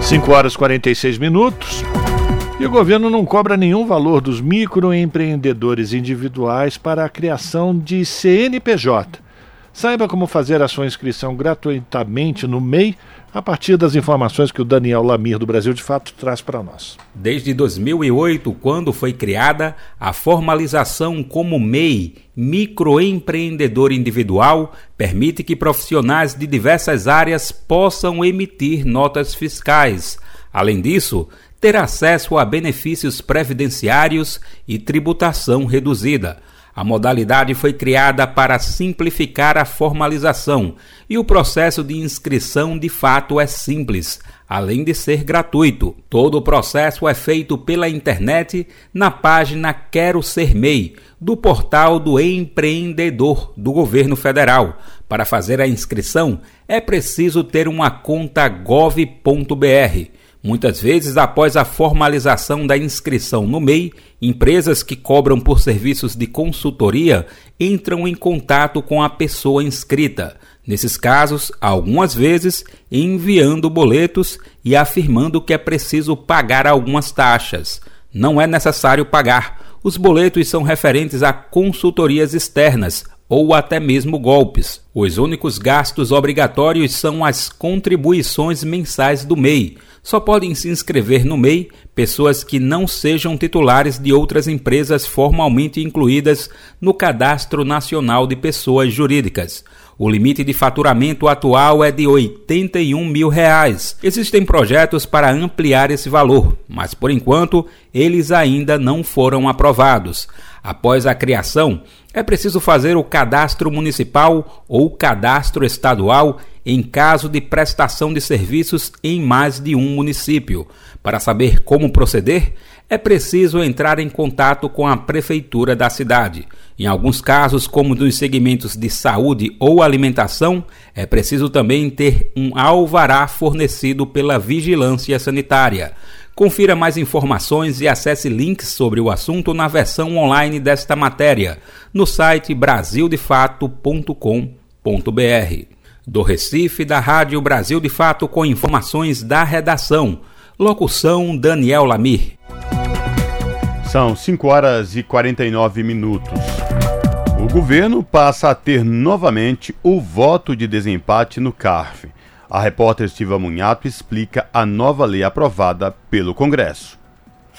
5 horas e 46 minutos. E o governo não cobra nenhum valor dos microempreendedores individuais para a criação de CNPJ. Saiba como fazer a sua inscrição gratuitamente no MEI a partir das informações que o Daniel Lamir do Brasil de Fato traz para nós. Desde 2008, quando foi criada a formalização como MEI, microempreendedor individual, permite que profissionais de diversas áreas possam emitir notas fiscais. Além disso, ter acesso a benefícios previdenciários e tributação reduzida. A modalidade foi criada para simplificar a formalização e o processo de inscrição de fato é simples, além de ser gratuito. Todo o processo é feito pela internet na página Quero Ser MEI, do portal do empreendedor do governo federal. Para fazer a inscrição é preciso ter uma conta gov.br. Muitas vezes, após a formalização da inscrição no MEI, empresas que cobram por serviços de consultoria entram em contato com a pessoa inscrita. Nesses casos, algumas vezes enviando boletos e afirmando que é preciso pagar algumas taxas. Não é necessário pagar. Os boletos são referentes a consultorias externas ou até mesmo golpes. Os únicos gastos obrigatórios são as contribuições mensais do MEI só podem se inscrever no MEI pessoas que não sejam titulares de outras empresas formalmente incluídas no Cadastro Nacional de Pessoas Jurídicas. O limite de faturamento atual é de 81 mil reais. Existem projetos para ampliar esse valor, mas por enquanto eles ainda não foram aprovados. Após a criação, é preciso fazer o cadastro municipal ou cadastro estadual em caso de prestação de serviços em mais de um município. Para saber como proceder, é preciso entrar em contato com a prefeitura da cidade. Em alguns casos, como nos segmentos de saúde ou alimentação, é preciso também ter um alvará fornecido pela vigilância sanitária. Confira mais informações e acesse links sobre o assunto na versão online desta matéria no site brasildefato.com.br. Do Recife, da Rádio Brasil de Fato, com informações da redação. Locução Daniel Lamir. São 5 horas e 49 minutos. O governo passa a ter novamente o voto de desempate no CARF. A repórter Estiva Munhato explica a nova lei aprovada pelo Congresso.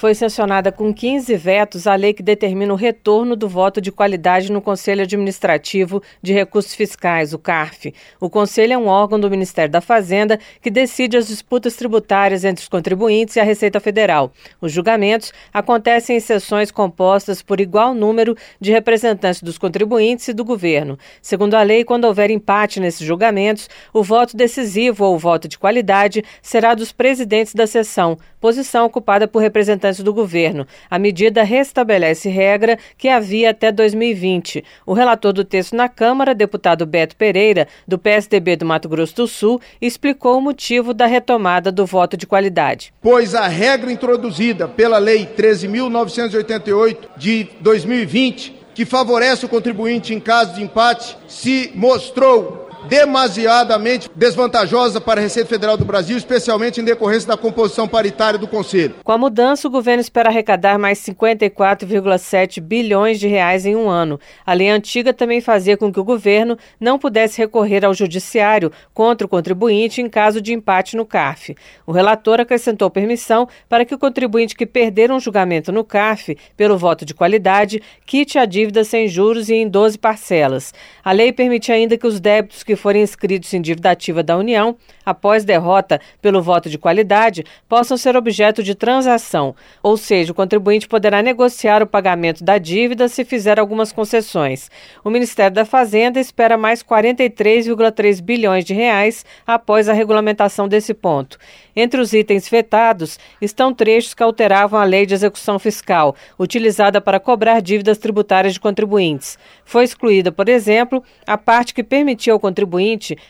Foi sancionada com 15 vetos a lei que determina o retorno do voto de qualidade no Conselho Administrativo de Recursos Fiscais, o CARF. O Conselho é um órgão do Ministério da Fazenda que decide as disputas tributárias entre os contribuintes e a Receita Federal. Os julgamentos acontecem em sessões compostas por igual número de representantes dos contribuintes e do governo. Segundo a lei, quando houver empate nesses julgamentos, o voto decisivo ou o voto de qualidade será dos presidentes da sessão, posição ocupada por representantes do governo. A medida restabelece regra que havia até 2020. O relator do texto na Câmara, deputado Beto Pereira, do PSDB do Mato Grosso do Sul, explicou o motivo da retomada do voto de qualidade. Pois a regra introduzida pela Lei 13.988 de 2020, que favorece o contribuinte em caso de empate, se mostrou demasiadamente desvantajosa para a Receita Federal do Brasil, especialmente em decorrência da composição paritária do Conselho. Com a mudança, o governo espera arrecadar mais 54,7 bilhões de reais em um ano. A lei antiga também fazia com que o governo não pudesse recorrer ao judiciário contra o contribuinte em caso de empate no CARF. O relator acrescentou permissão para que o contribuinte que perder um julgamento no CARF pelo voto de qualidade quite a dívida sem juros e em 12 parcelas. A lei permite ainda que os débitos que forem inscritos em dívida ativa da União, após derrota pelo voto de qualidade, possam ser objeto de transação, ou seja, o contribuinte poderá negociar o pagamento da dívida se fizer algumas concessões. O Ministério da Fazenda espera mais 43,3 bilhões de reais após a regulamentação desse ponto. Entre os itens vetados estão trechos que alteravam a lei de execução fiscal, utilizada para cobrar dívidas tributárias de contribuintes. Foi excluída, por exemplo, a parte que permitia ao contribuinte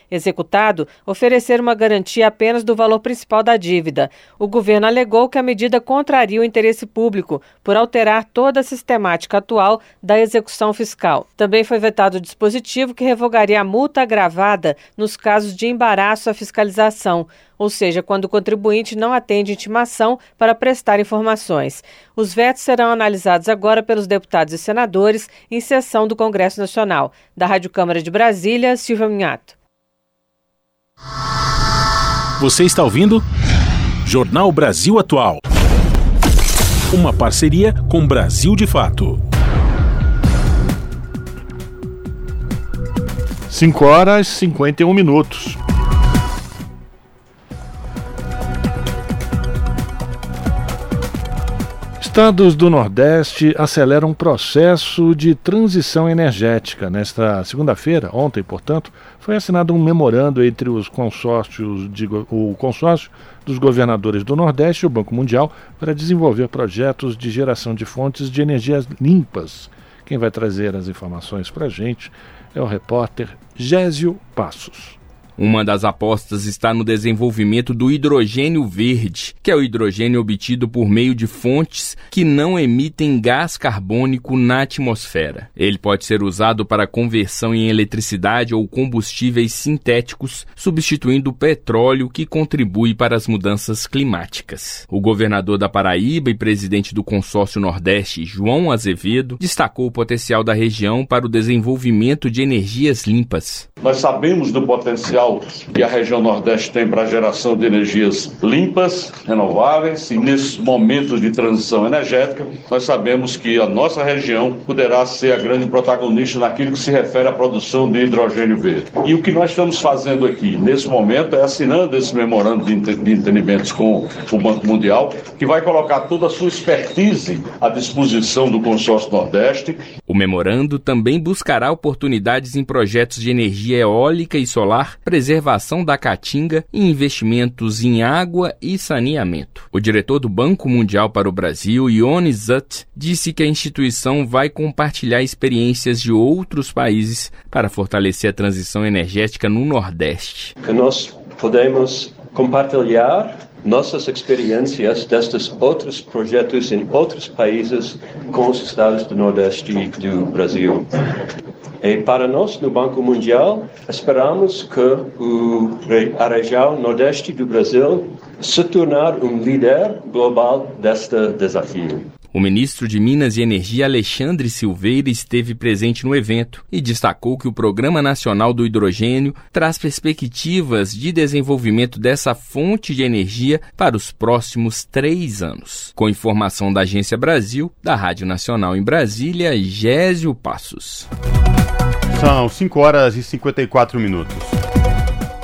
executado oferecer uma garantia apenas do valor principal da dívida. O governo alegou que a medida contraria o interesse público por alterar toda a sistemática atual da execução fiscal. Também foi vetado o dispositivo que revogaria a multa agravada nos casos de embaraço à fiscalização ou seja, quando o contribuinte não atende intimação para prestar informações. Os vetos serão analisados agora pelos deputados e senadores em sessão do Congresso Nacional. Da Rádio Câmara de Brasília, Silvia Minhato. Você está ouvindo? Jornal Brasil Atual. Uma parceria com Brasil de Fato. 5 horas e 51 minutos. Estados do Nordeste aceleram um processo de transição energética. Nesta segunda-feira, ontem, portanto, foi assinado um memorando entre os consórcios de, o consórcio dos governadores do Nordeste e o Banco Mundial para desenvolver projetos de geração de fontes de energias limpas. Quem vai trazer as informações para a gente é o repórter Gésio Passos. Uma das apostas está no desenvolvimento do hidrogênio verde, que é o hidrogênio obtido por meio de fontes que não emitem gás carbônico na atmosfera. Ele pode ser usado para conversão em eletricidade ou combustíveis sintéticos, substituindo o petróleo que contribui para as mudanças climáticas. O governador da Paraíba e presidente do consórcio Nordeste, João Azevedo, destacou o potencial da região para o desenvolvimento de energias limpas. Nós sabemos do potencial que a região Nordeste tem para a geração de energias limpas, renováveis, e nesses momentos de transição energética, nós sabemos que a nossa região poderá ser a grande protagonista naquilo que se refere à produção de hidrogênio verde. E o que nós estamos fazendo aqui, nesse momento, é assinando esse memorando de entendimentos com o Banco Mundial, que vai colocar toda a sua expertise à disposição do consórcio Nordeste. O memorando também buscará oportunidades em projetos de energia eólica e solar preservação da caatinga e investimentos em água e saneamento. O diretor do Banco Mundial para o Brasil, Ione Zutt, disse que a instituição vai compartilhar experiências de outros países para fortalecer a transição energética no Nordeste. Que nós podemos compartilhar nossas experiências destes outros projetos em outros países com os estados do Nordeste do Brasil. E para nós, no Banco Mundial, esperamos que o, a região Nordeste do Brasil se tornar um líder global deste desafio. O ministro de Minas e Energia Alexandre Silveira esteve presente no evento e destacou que o Programa Nacional do Hidrogênio traz perspectivas de desenvolvimento dessa fonte de energia para os próximos três anos. Com informação da Agência Brasil, da Rádio Nacional em Brasília, Gésio Passos. São 5 horas e 54 minutos.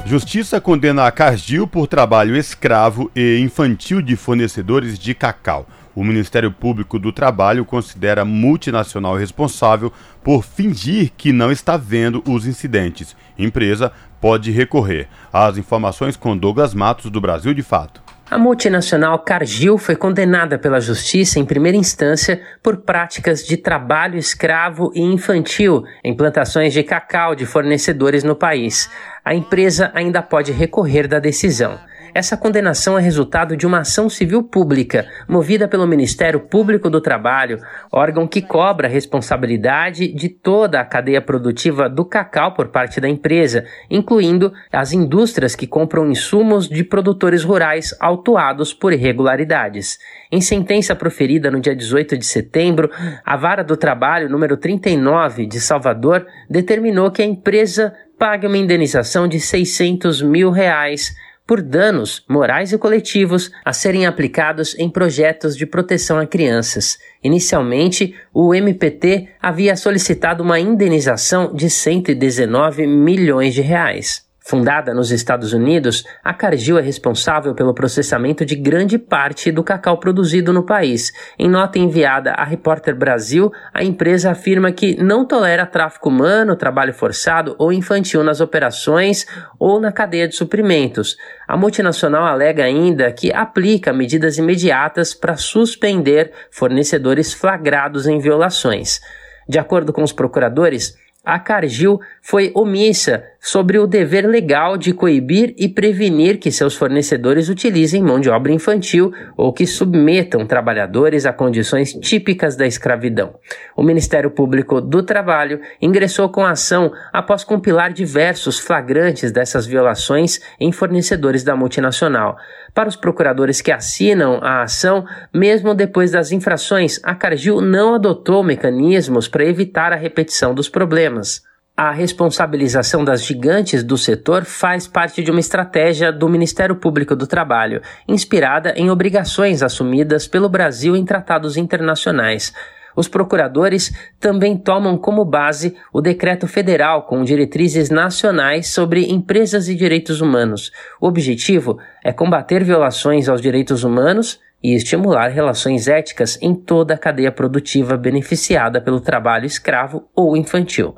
Justiça condena a Cargill por trabalho escravo e infantil de fornecedores de cacau. O Ministério Público do Trabalho considera multinacional responsável por fingir que não está vendo os incidentes. Empresa pode recorrer. As informações com Douglas Matos, do Brasil de Fato. A multinacional Cargill foi condenada pela justiça em primeira instância por práticas de trabalho escravo e infantil em plantações de cacau de fornecedores no país. A empresa ainda pode recorrer da decisão. Essa condenação é resultado de uma ação civil pública movida pelo Ministério Público do Trabalho, órgão que cobra a responsabilidade de toda a cadeia produtiva do cacau por parte da empresa, incluindo as indústrias que compram insumos de produtores rurais autuados por irregularidades. Em sentença proferida no dia 18 de setembro, a Vara do Trabalho número 39 de Salvador determinou que a empresa pague uma indenização de 600 mil reais por danos morais e coletivos a serem aplicados em projetos de proteção a crianças. Inicialmente, o MPT havia solicitado uma indenização de 119 milhões de reais. Fundada nos Estados Unidos, a Cargill é responsável pelo processamento de grande parte do cacau produzido no país. Em nota enviada à Repórter Brasil, a empresa afirma que não tolera tráfico humano, trabalho forçado ou infantil nas operações ou na cadeia de suprimentos. A multinacional alega ainda que aplica medidas imediatas para suspender fornecedores flagrados em violações. De acordo com os procuradores, a Cargill foi omissa sobre o dever legal de coibir e prevenir que seus fornecedores utilizem mão de obra infantil ou que submetam trabalhadores a condições típicas da escravidão. O Ministério Público do Trabalho ingressou com a ação após compilar diversos flagrantes dessas violações em fornecedores da multinacional. Para os procuradores que assinam a ação, mesmo depois das infrações, a Cargill não adotou mecanismos para evitar a repetição dos problemas. A responsabilização das gigantes do setor faz parte de uma estratégia do Ministério Público do Trabalho, inspirada em obrigações assumidas pelo Brasil em tratados internacionais. Os procuradores também tomam como base o decreto federal com diretrizes nacionais sobre empresas e direitos humanos. O objetivo é combater violações aos direitos humanos e estimular relações éticas em toda a cadeia produtiva beneficiada pelo trabalho escravo ou infantil.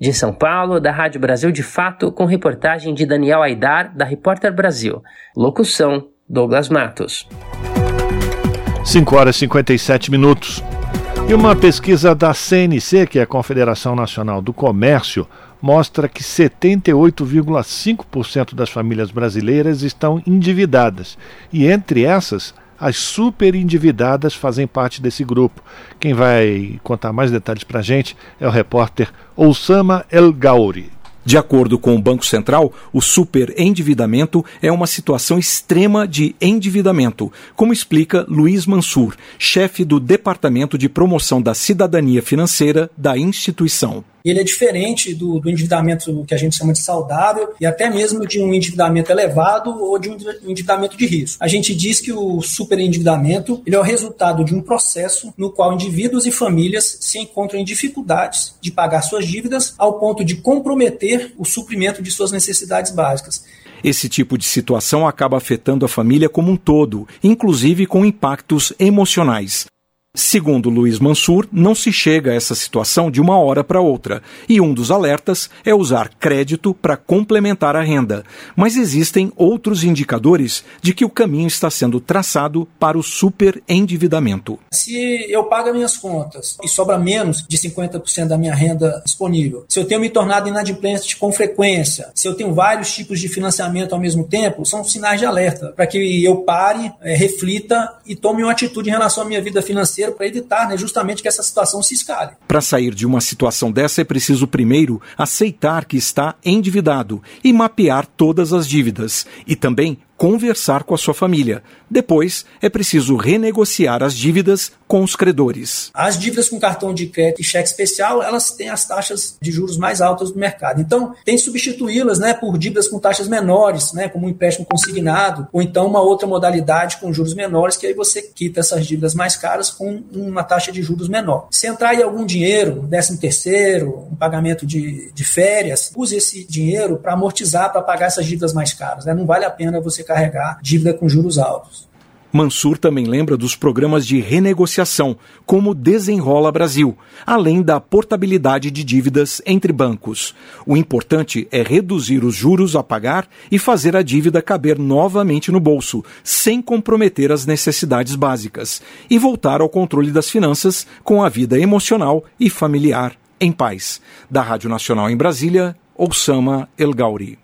De São Paulo, da Rádio Brasil de Fato, com reportagem de Daniel Aidar, da Repórter Brasil. Locução: Douglas Matos. 5 horas e 57 minutos. E uma pesquisa da CNC, que é a Confederação Nacional do Comércio, mostra que 78,5% das famílias brasileiras estão endividadas. E entre essas, as superendividadas fazem parte desse grupo. Quem vai contar mais detalhes para a gente é o repórter Oussama El Gauri. De acordo com o Banco Central, o superendividamento é uma situação extrema de endividamento, como explica Luiz Mansur, chefe do Departamento de Promoção da Cidadania Financeira da instituição ele é diferente do, do, endividamento que a gente chama de saudável e até mesmo de um endividamento elevado ou de um endividamento de risco. A gente diz que o superendividamento ele é o resultado de um processo no qual indivíduos e famílias se encontram em dificuldades de pagar suas dívidas ao ponto de comprometer o suprimento de suas necessidades básicas. Esse tipo de situação acaba afetando a família como um todo, inclusive com impactos emocionais. Segundo Luiz Mansur, não se chega a essa situação de uma hora para outra, e um dos alertas é usar crédito para complementar a renda. Mas existem outros indicadores de que o caminho está sendo traçado para o superendividamento. Se eu pago minhas contas e sobra menos de 50% da minha renda disponível, se eu tenho me tornado inadimplente com frequência, se eu tenho vários tipos de financiamento ao mesmo tempo, são sinais de alerta para que eu pare, é, reflita e tome uma atitude em relação à minha vida financeira para evitar né, justamente que essa situação se escale. Para sair de uma situação dessa é preciso primeiro aceitar que está endividado e mapear todas as dívidas e também conversar com a sua família. Depois, é preciso renegociar as dívidas com os credores. As dívidas com cartão de crédito e cheque especial, elas têm as taxas de juros mais altas do mercado. Então, tem que substituí-las né, por dívidas com taxas menores, né, como um empréstimo consignado, ou então uma outra modalidade com juros menores, que aí você quita essas dívidas mais caras com uma taxa de juros menor. Se entrar aí algum dinheiro, décimo terceiro, um pagamento de, de férias, use esse dinheiro para amortizar, para pagar essas dívidas mais caras. Né? Não vale a pena você carregar dívida com juros altos. Mansur também lembra dos programas de renegociação, como Desenrola Brasil, além da portabilidade de dívidas entre bancos. O importante é reduzir os juros a pagar e fazer a dívida caber novamente no bolso, sem comprometer as necessidades básicas, e voltar ao controle das finanças com a vida emocional e familiar em paz. Da Rádio Nacional em Brasília, Oussama El Gauri.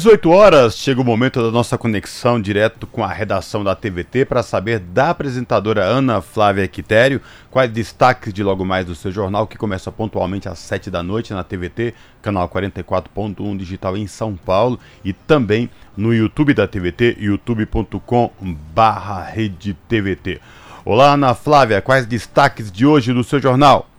18 horas, chega o momento da nossa conexão direto com a redação da TVT para saber da apresentadora Ana Flávia Quitério quais destaques de logo mais do seu jornal, que começa pontualmente às 7 da noite na TVT, canal 44.1 digital em São Paulo e também no YouTube da TVT, youtube.com/barra Olá, Ana Flávia, quais destaques de hoje do seu jornal?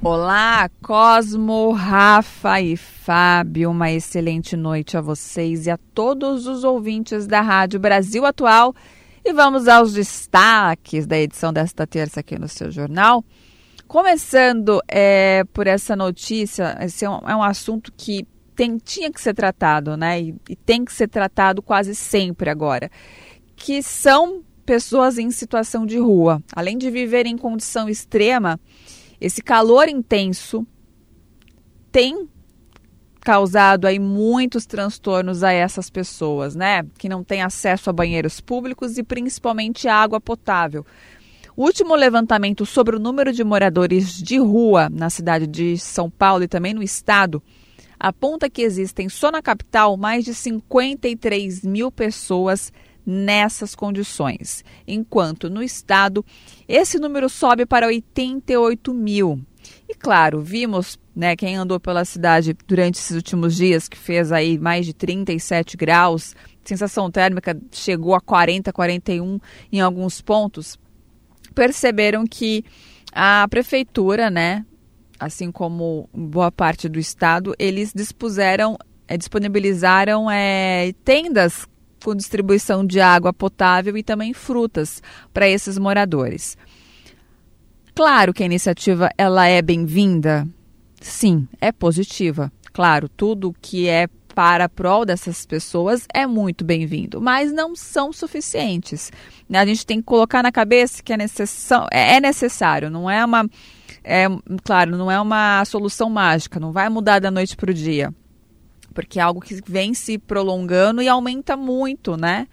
Olá, Cosmo, Rafa e Fábio. Uma excelente noite a vocês e a todos os ouvintes da Rádio Brasil Atual. E vamos aos destaques da edição desta terça aqui no seu jornal. Começando é, por essa notícia, esse é um, é um assunto que tem, tinha que ser tratado, né? E, e tem que ser tratado quase sempre agora. Que são pessoas em situação de rua. Além de viver em condição extrema, esse calor intenso tem causado aí muitos transtornos a essas pessoas, né? Que não têm acesso a banheiros públicos e principalmente água potável. O último levantamento sobre o número de moradores de rua na cidade de São Paulo e também no estado aponta que existem só na capital mais de 53 mil pessoas nessas condições, enquanto no estado esse número sobe para 88 mil. E claro, vimos, né, quem andou pela cidade durante esses últimos dias, que fez aí mais de 37 graus, sensação térmica chegou a 40, 41 em alguns pontos, perceberam que a prefeitura, né, assim como boa parte do estado, eles dispuseram, é, disponibilizaram é, tendas com distribuição de água potável e também frutas para esses moradores. Claro que a iniciativa ela é bem-vinda. Sim, é positiva. Claro, tudo que é para a prol dessas pessoas é muito bem-vindo, mas não são suficientes. A gente tem que colocar na cabeça que é, é, é necessário, não é uma. É, claro, não é uma solução mágica, não vai mudar da noite para o dia porque é algo que vem se prolongando e aumenta muito, né?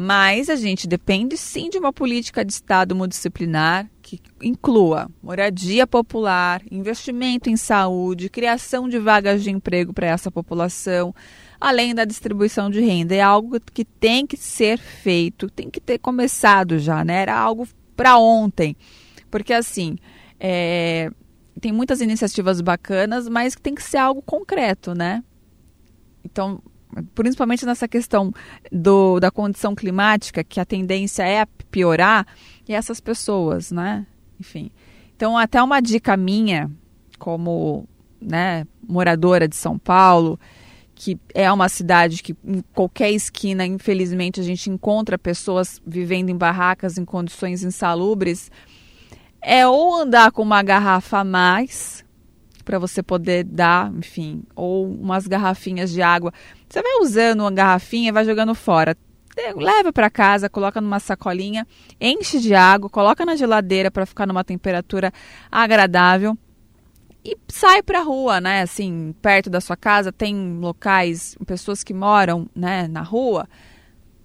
Mas a gente depende sim de uma política de Estado multidisciplinar que inclua moradia popular, investimento em saúde, criação de vagas de emprego para essa população, além da distribuição de renda. É algo que tem que ser feito, tem que ter começado já, né? Era algo para ontem. Porque assim, é, tem muitas iniciativas bacanas, mas tem que ser algo concreto, né? Então, principalmente nessa questão do, da condição climática, que a tendência é piorar, e essas pessoas, né? Enfim. Então, até uma dica minha, como né, moradora de São Paulo, que é uma cidade que em qualquer esquina, infelizmente, a gente encontra pessoas vivendo em barracas em condições insalubres, é ou andar com uma garrafa a mais para você poder dar, enfim, ou umas garrafinhas de água. Você vai usando uma garrafinha e vai jogando fora leva para casa, coloca numa sacolinha, enche de água, coloca na geladeira para ficar numa temperatura agradável e sai para a rua, né? Assim, perto da sua casa tem locais, pessoas que moram, né, na rua.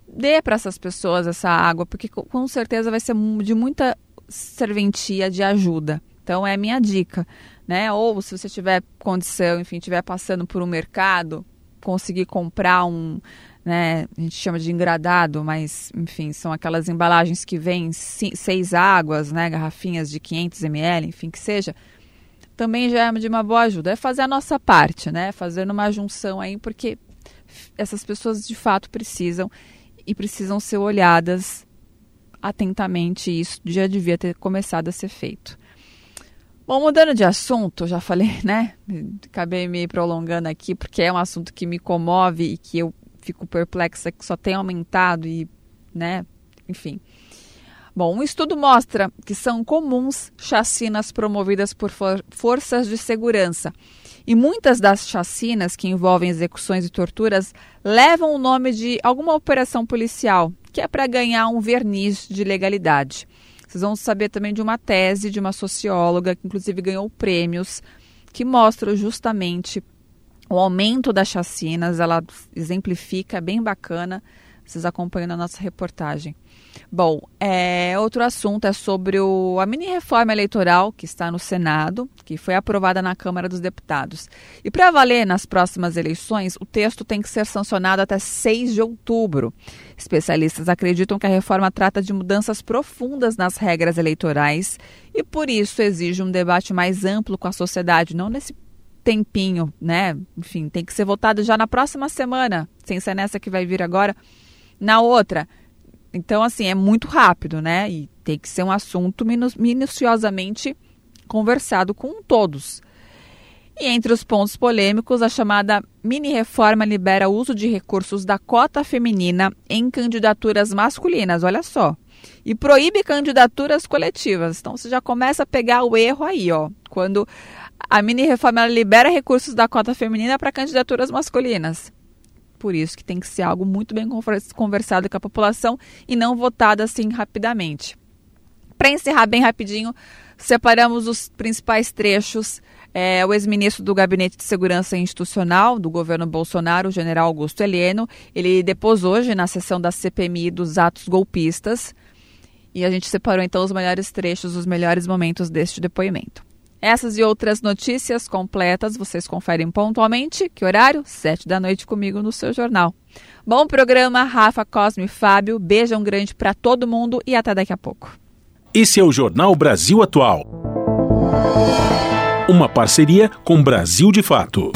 Dê para essas pessoas essa água, porque com certeza vai ser de muita serventia, de ajuda. Então é minha dica, né? Ou se você tiver condição, enfim, estiver passando por um mercado, conseguir comprar um né? A gente chama de engradado, mas enfim, são aquelas embalagens que vêm seis águas, né? Garrafinhas de 500 ml, enfim, que seja. Também já é de uma boa ajuda. É fazer a nossa parte, né? Fazer uma junção aí, porque essas pessoas de fato precisam e precisam ser olhadas atentamente. Isso já devia ter começado a ser feito. Bom, mudando de assunto, já falei, <laughs> né? Acabei me prolongando aqui porque é um assunto que me comove e que eu fico perplexa que só tem aumentado e, né, enfim. Bom, um estudo mostra que são comuns chacinas promovidas por for forças de segurança. E muitas das chacinas que envolvem execuções e torturas levam o nome de alguma operação policial, que é para ganhar um verniz de legalidade. Vocês vão saber também de uma tese de uma socióloga que, inclusive, ganhou prêmios, que mostra justamente o aumento das chacinas, ela exemplifica, bem bacana. Vocês acompanham na nossa reportagem. Bom, é, outro assunto é sobre o, a mini reforma eleitoral que está no Senado, que foi aprovada na Câmara dos Deputados. E para valer nas próximas eleições, o texto tem que ser sancionado até 6 de outubro. Especialistas acreditam que a reforma trata de mudanças profundas nas regras eleitorais e, por isso, exige um debate mais amplo com a sociedade, não nesse tempinho, né? Enfim, tem que ser votado já na próxima semana, sem ser nessa que vai vir agora, na outra. Então, assim, é muito rápido, né? E tem que ser um assunto minuciosamente conversado com todos. E entre os pontos polêmicos, a chamada mini-reforma libera o uso de recursos da cota feminina em candidaturas masculinas, olha só. E proíbe candidaturas coletivas. Então você já começa a pegar o erro aí, ó. Quando a mini reforma libera recursos da cota feminina para candidaturas masculinas. Por isso que tem que ser algo muito bem conversado com a população e não votado assim rapidamente. Para encerrar bem rapidinho, separamos os principais trechos. É, o ex-ministro do Gabinete de Segurança Institucional do governo Bolsonaro, o general Augusto Heleno, ele depôs hoje na sessão da CPMI dos atos golpistas. E a gente separou então os melhores trechos, os melhores momentos deste depoimento. Essas e outras notícias completas vocês conferem pontualmente. Que horário? Sete da noite comigo no seu jornal. Bom programa, Rafa, Cosme e Fábio. Beijão grande para todo mundo e até daqui a pouco. Esse é o Jornal Brasil Atual. Uma parceria com Brasil de Fato.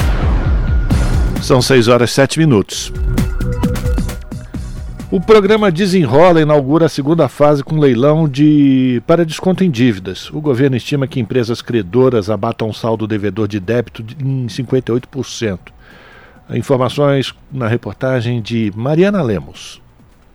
São seis horas e sete minutos. O programa Desenrola inaugura a segunda fase com leilão de para desconto em dívidas. O governo estima que empresas credoras abatam saldo devedor de débito em 58%. Informações na reportagem de Mariana Lemos.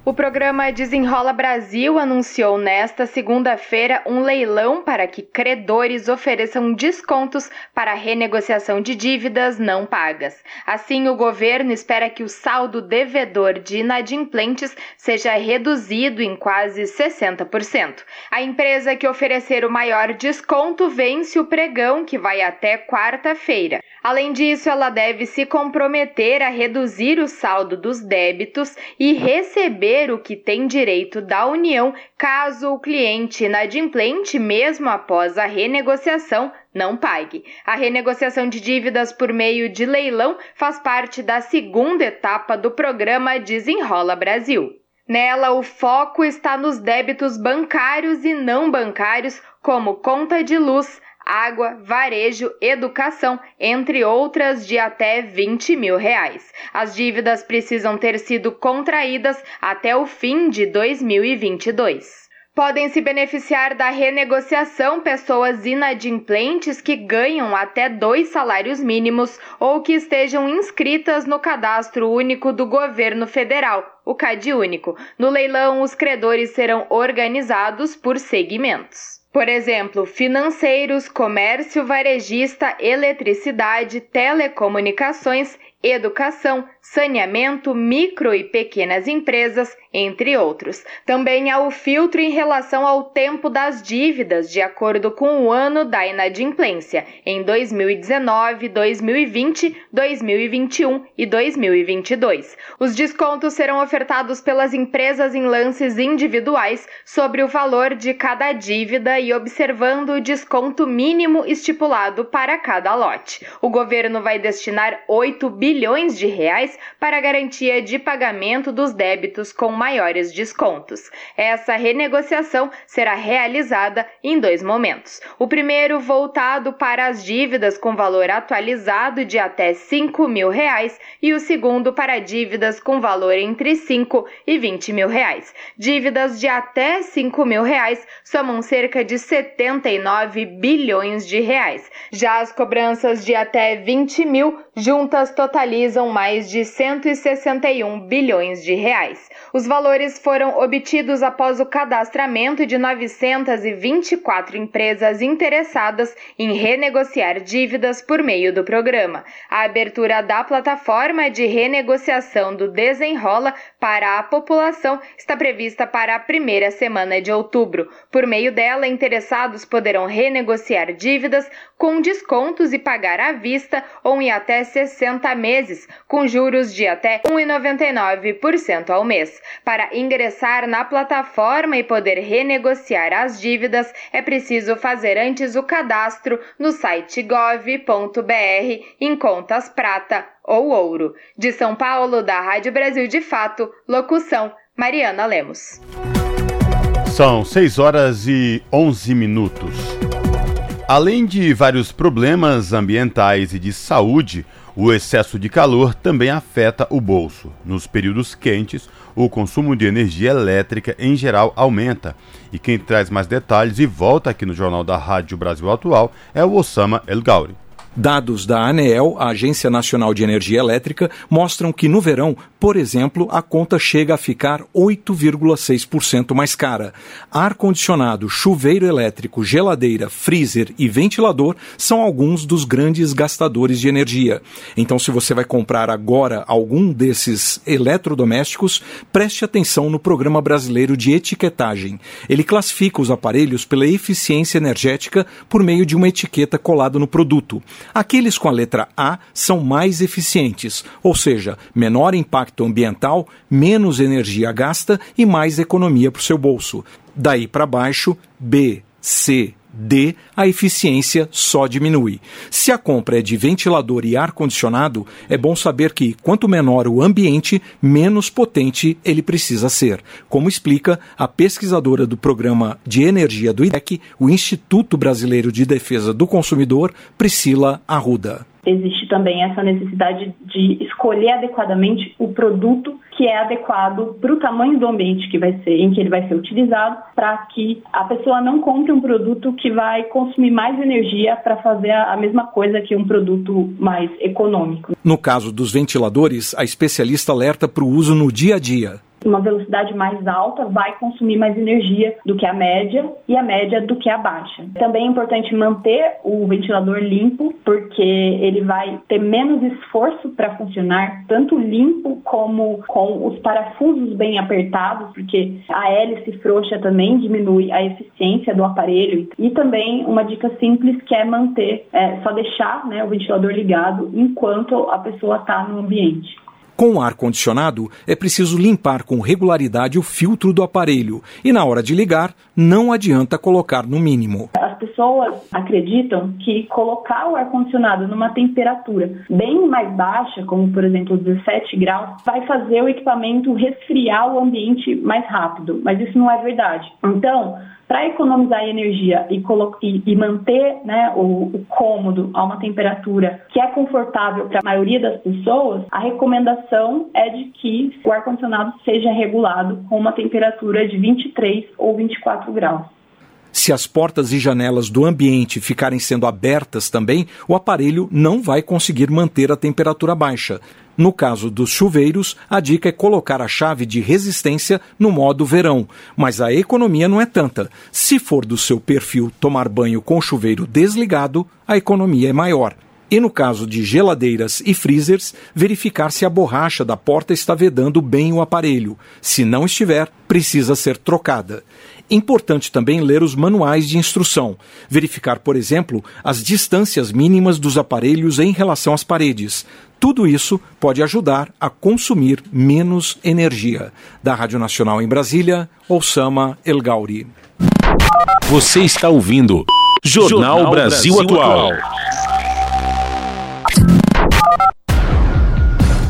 O programa Desenrola Brasil anunciou nesta segunda-feira um leilão para que credores ofereçam descontos para renegociação de dívidas não pagas. Assim, o governo espera que o saldo devedor de inadimplentes seja reduzido em quase 60%. A empresa que oferecer o maior desconto vence o pregão, que vai até quarta-feira. Além disso, ela deve se comprometer a reduzir o saldo dos débitos e receber o que tem direito da União caso o cliente inadimplente, mesmo após a renegociação, não pague. A renegociação de dívidas por meio de leilão faz parte da segunda etapa do programa Desenrola Brasil. Nela, o foco está nos débitos bancários e não bancários, como conta de luz, água, varejo, educação, entre outras de até 20 mil reais. As dívidas precisam ter sido contraídas até o fim de 2022. Podem se beneficiar da renegociação pessoas inadimplentes que ganham até dois salários mínimos ou que estejam inscritas no Cadastro Único do Governo Federal, o CadÚnico. No leilão, os credores serão organizados por segmentos. Por exemplo, financeiros, comércio varejista, eletricidade, telecomunicações, educação, saneamento, micro e pequenas empresas, entre outros. Também há o filtro em relação ao tempo das dívidas, de acordo com o ano da inadimplência, em 2019, 2020, 2021 e 2022. Os descontos serão ofertados pelas empresas em lances individuais sobre o valor de cada dívida e observando o desconto mínimo estipulado para cada lote. O governo vai destinar 8 bilhões de reais para garantia de pagamento dos débitos com maiores descontos. Essa renegociação será realizada em dois momentos. O primeiro voltado para as dívidas com valor atualizado de até 5 mil reais e o segundo para dívidas com valor entre 5 e 20 mil reais. Dívidas de até 5 mil reais somam cerca de 79 bilhões de reais. Já as cobranças de até 20 mil juntas totalizam mais de 161 bilhões de reais. Os valores foram obtidos após o cadastramento de 924 empresas interessadas em renegociar dívidas por meio do programa. A abertura da plataforma de renegociação do Desenrola para a população está prevista para a primeira semana de outubro. Por meio dela, interessados poderão renegociar dívidas com descontos e pagar à vista ou em até 60 meses, com juros de até 1,99% ao mês. Para ingressar na plataforma e poder renegociar as dívidas, é preciso fazer antes o cadastro no site gov.br em contas prata ou ouro. De São Paulo, da Rádio Brasil de Fato, locução Mariana Lemos. São 6 horas e 11 minutos. Além de vários problemas ambientais e de saúde, o excesso de calor também afeta o bolso. Nos períodos quentes, o consumo de energia elétrica em geral aumenta. E quem traz mais detalhes e volta aqui no Jornal da Rádio Brasil Atual é o Osama El Gauri. Dados da ANEEL, a Agência Nacional de Energia Elétrica, mostram que no verão, por exemplo, a conta chega a ficar 8,6% mais cara. Ar-condicionado, chuveiro elétrico, geladeira, freezer e ventilador são alguns dos grandes gastadores de energia. Então, se você vai comprar agora algum desses eletrodomésticos, preste atenção no Programa Brasileiro de Etiquetagem. Ele classifica os aparelhos pela eficiência energética por meio de uma etiqueta colada no produto. Aqueles com a letra A são mais eficientes, ou seja, menor impacto ambiental, menos energia gasta e mais economia para o seu bolso. Daí para baixo, B, C, D, a eficiência só diminui. Se a compra é de ventilador e ar-condicionado, é bom saber que, quanto menor o ambiente, menos potente ele precisa ser, como explica a pesquisadora do Programa de Energia do IDEC, o Instituto Brasileiro de Defesa do Consumidor, Priscila Arruda existe também essa necessidade de escolher adequadamente o produto que é adequado para o tamanho do ambiente que vai ser, em que ele vai ser utilizado, para que a pessoa não compre um produto que vai consumir mais energia para fazer a mesma coisa que um produto mais econômico. No caso dos ventiladores, a especialista alerta para o uso no dia a dia uma velocidade mais alta vai consumir mais energia do que a média e a média do que a baixa. Também é importante manter o ventilador limpo, porque ele vai ter menos esforço para funcionar, tanto limpo como com os parafusos bem apertados, porque a hélice frouxa também diminui a eficiência do aparelho. E também uma dica simples que é manter, é, só deixar né, o ventilador ligado enquanto a pessoa está no ambiente. Com ar-condicionado, é preciso limpar com regularidade o filtro do aparelho e, na hora de ligar, não adianta colocar no mínimo. As pessoas acreditam que colocar o ar-condicionado numa temperatura bem mais baixa, como por exemplo 17 graus, vai fazer o equipamento resfriar o ambiente mais rápido, mas isso não é verdade. Então, para economizar energia e, e, e manter né, o, o, cômodo a uma temperatura que é confortável para a maioria das pessoas, a recomendação é de que o ar-condicionado seja regulado com uma temperatura de 23 ou 24 graus. Se as portas e janelas do ambiente ficarem sendo abertas também, o aparelho não vai conseguir manter a temperatura baixa. No caso dos chuveiros, a dica é colocar a chave de resistência no modo verão, mas a economia não é tanta. Se for do seu perfil tomar banho com chuveiro desligado, a economia é maior. E no caso de geladeiras e freezers, verificar se a borracha da porta está vedando bem o aparelho. Se não estiver, precisa ser trocada. Importante também ler os manuais de instrução, verificar, por exemplo, as distâncias mínimas dos aparelhos em relação às paredes. Tudo isso pode ajudar a consumir menos energia. Da Rádio Nacional em Brasília, Osama El Gauri. Você está ouvindo Jornal, Jornal Brasil, Brasil, Atual.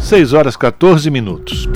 6 horas 14 minutos.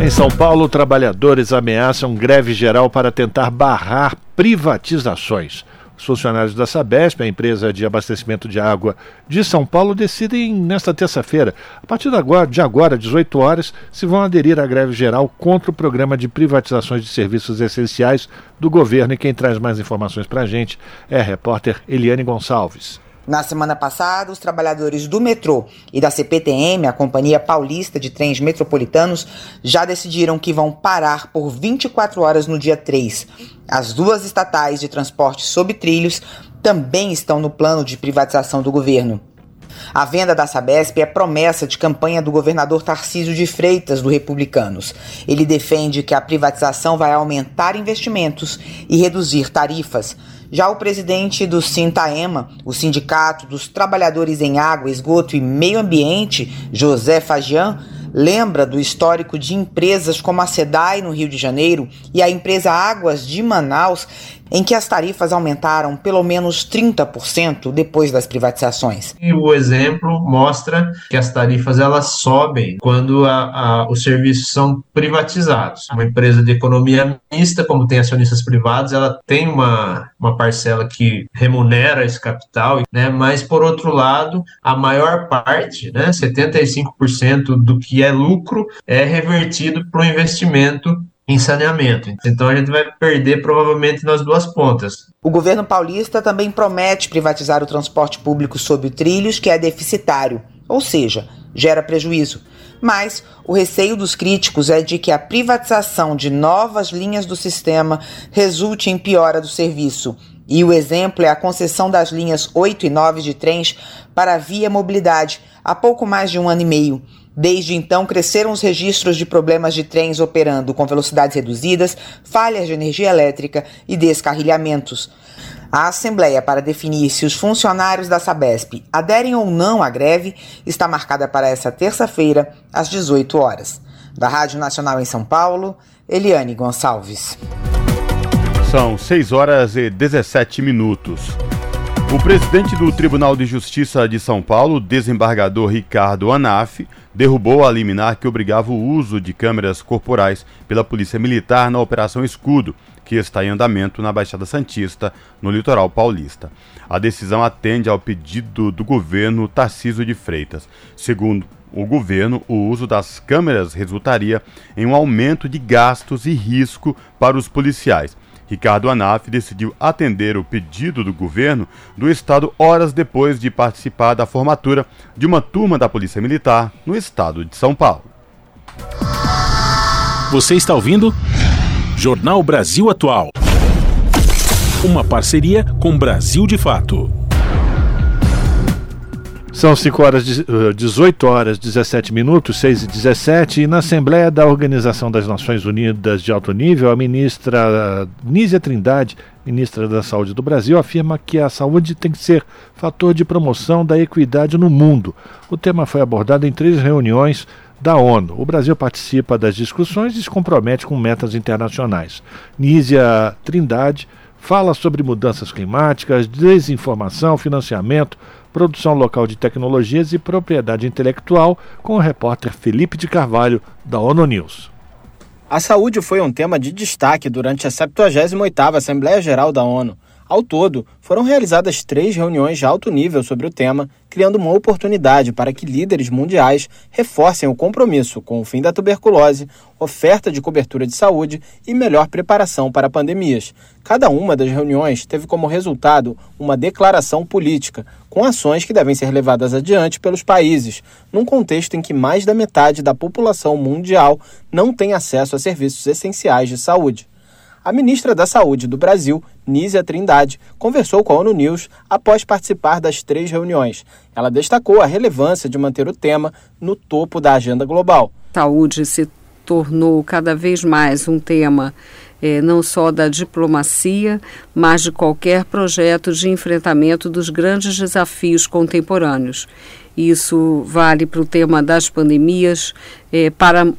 Em São Paulo, trabalhadores ameaçam greve geral para tentar barrar privatizações. Os funcionários da Sabesp, a empresa de abastecimento de água de São Paulo, decidem nesta terça-feira, a partir de agora, 18 horas, se vão aderir à greve geral contra o programa de privatizações de serviços essenciais do governo. E quem traz mais informações para a gente é a repórter Eliane Gonçalves. Na semana passada, os trabalhadores do metrô e da CPTM, a Companhia Paulista de Trens Metropolitanos, já decidiram que vão parar por 24 horas no dia 3. As duas estatais de transporte sob trilhos também estão no plano de privatização do governo. A venda da Sabesp é promessa de campanha do governador Tarcísio de Freitas, do Republicanos. Ele defende que a privatização vai aumentar investimentos e reduzir tarifas. Já o presidente do Sintaema, o Sindicato dos Trabalhadores em Água, Esgoto e Meio Ambiente, José Fagian, lembra do histórico de empresas como a SEDAI no Rio de Janeiro e a empresa Águas de Manaus, em que as tarifas aumentaram pelo menos 30% depois das privatizações. E o exemplo mostra que as tarifas elas sobem quando a, a, os serviços são privatizados. Uma empresa de economia mista, como tem acionistas privados, ela tem uma, uma parcela que remunera esse capital, né? mas por outro lado, a maior parte, né, 75% do que é lucro, é revertido para o investimento em saneamento. Então a gente vai perder provavelmente nas duas pontas. O governo paulista também promete privatizar o transporte público sob trilhos, que é deficitário, ou seja, gera prejuízo. Mas o receio dos críticos é de que a privatização de novas linhas do sistema resulte em piora do serviço. E o exemplo é a concessão das linhas 8 e 9 de trens para a Via Mobilidade há pouco mais de um ano e meio. Desde então, cresceram os registros de problemas de trens operando com velocidades reduzidas, falhas de energia elétrica e descarrilhamentos. A Assembleia para definir se os funcionários da Sabesp aderem ou não à greve está marcada para essa terça-feira, às 18 horas. Da Rádio Nacional em São Paulo, Eliane Gonçalves. São 6 horas e 17 minutos. O presidente do Tribunal de Justiça de São Paulo, desembargador Ricardo Anaf, derrubou a liminar que obrigava o uso de câmeras corporais pela Polícia Militar na Operação Escudo, que está em andamento na Baixada Santista, no litoral paulista. A decisão atende ao pedido do governo Tarciso de Freitas. Segundo o governo, o uso das câmeras resultaria em um aumento de gastos e risco para os policiais Ricardo Anaf decidiu atender o pedido do governo do estado horas depois de participar da formatura de uma turma da Polícia Militar no estado de São Paulo. Você está ouvindo? Jornal Brasil Atual. Uma parceria com Brasil de Fato. São 5 horas, 18 eh, horas 17 minutos, 6 e 17, e na Assembleia da Organização das Nações Unidas de Alto Nível, a ministra Nízia Trindade, ministra da Saúde do Brasil, afirma que a saúde tem que ser fator de promoção da equidade no mundo. O tema foi abordado em três reuniões da ONU. O Brasil participa das discussões e se compromete com metas internacionais. Nízia Trindade fala sobre mudanças climáticas, desinformação, financiamento, produção local de tecnologias e propriedade intelectual, com o repórter Felipe de Carvalho, da ONU News. A saúde foi um tema de destaque durante a 78ª Assembleia Geral da ONU. Ao todo, foram realizadas três reuniões de alto nível sobre o tema, criando uma oportunidade para que líderes mundiais reforcem o compromisso com o fim da tuberculose, oferta de cobertura de saúde e melhor preparação para pandemias. Cada uma das reuniões teve como resultado uma declaração política, com ações que devem ser levadas adiante pelos países, num contexto em que mais da metade da população mundial não tem acesso a serviços essenciais de saúde. A ministra da Saúde do Brasil, Nízia Trindade, conversou com a ONU News após participar das três reuniões. Ela destacou a relevância de manter o tema no topo da agenda global. Saúde se tornou cada vez mais um tema eh, não só da diplomacia, mas de qualquer projeto de enfrentamento dos grandes desafios contemporâneos. Isso vale para o tema das pandemias, eh, para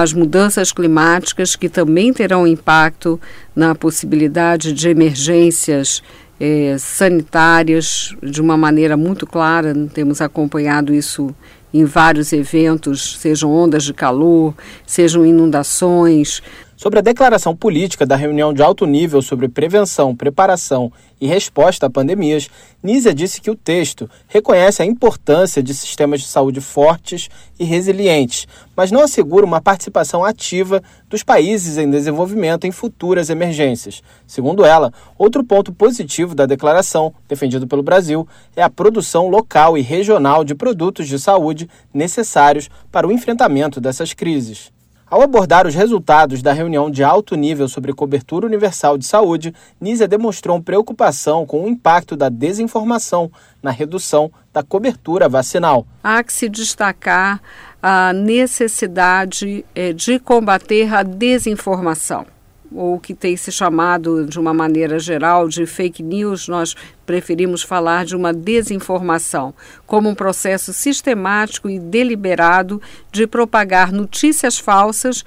as mudanças climáticas, que também terão impacto na possibilidade de emergências eh, sanitárias de uma maneira muito clara. Temos acompanhado isso em vários eventos, sejam ondas de calor, sejam inundações, sobre a declaração política da reunião de alto nível sobre prevenção, preparação e resposta a pandemias, Nízia disse que o texto reconhece a importância de sistemas de saúde fortes e resilientes, mas não assegura uma participação ativa dos países em desenvolvimento em futuras emergências. Segundo ela, outro ponto positivo da declaração, defendido pelo Brasil, é a produção local e regional de produtos de saúde necessários para o enfrentamento dessas crises. Ao abordar os resultados da reunião de alto nível sobre cobertura universal de saúde, Nízia demonstrou preocupação com o impacto da desinformação na redução da cobertura vacinal. Há que se destacar a necessidade eh, de combater a desinformação ou que tem se chamado de uma maneira geral de fake news, nós preferimos falar de uma desinformação, como um processo sistemático e deliberado de propagar notícias falsas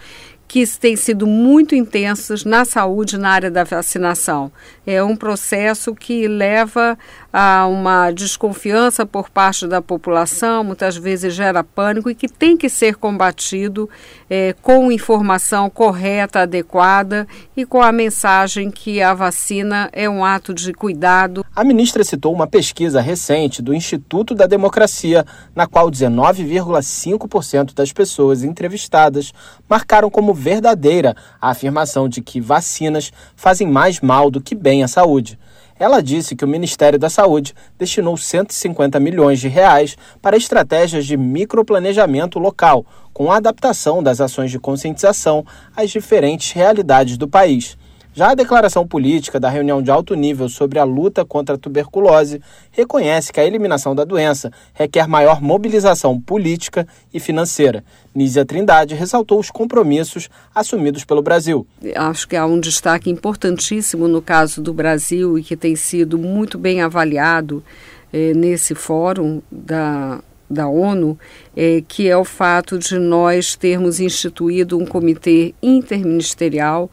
que têm sido muito intensas na saúde na área da vacinação. É um processo que leva a uma desconfiança por parte da população, muitas vezes gera pânico e que tem que ser combatido é, com informação correta, adequada e com a mensagem que a vacina é um ato de cuidado. A ministra citou uma pesquisa recente do Instituto da Democracia, na qual 19,5% das pessoas entrevistadas marcaram como verdadeira a afirmação de que vacinas fazem mais mal do que bem à saúde. Ela disse que o Ministério da Saúde destinou 150 milhões de reais para estratégias de microplanejamento local, com a adaptação das ações de conscientização às diferentes realidades do país. Já a declaração política da reunião de alto nível sobre a luta contra a tuberculose reconhece que a eliminação da doença requer maior mobilização política e financeira. Nízia Trindade ressaltou os compromissos assumidos pelo Brasil. Acho que há um destaque importantíssimo no caso do Brasil e que tem sido muito bem avaliado eh, nesse fórum da, da ONU, é, que é o fato de nós termos instituído um comitê interministerial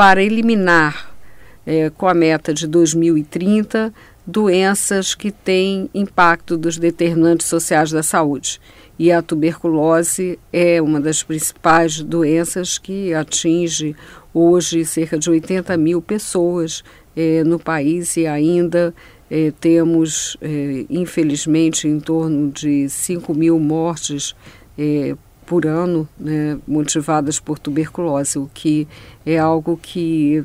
para eliminar, é, com a meta de 2030, doenças que têm impacto dos determinantes sociais da saúde. E a tuberculose é uma das principais doenças que atinge hoje cerca de 80 mil pessoas é, no país e ainda é, temos, é, infelizmente, em torno de 5 mil mortes é, por ano né, motivadas por tuberculose, o que é algo que,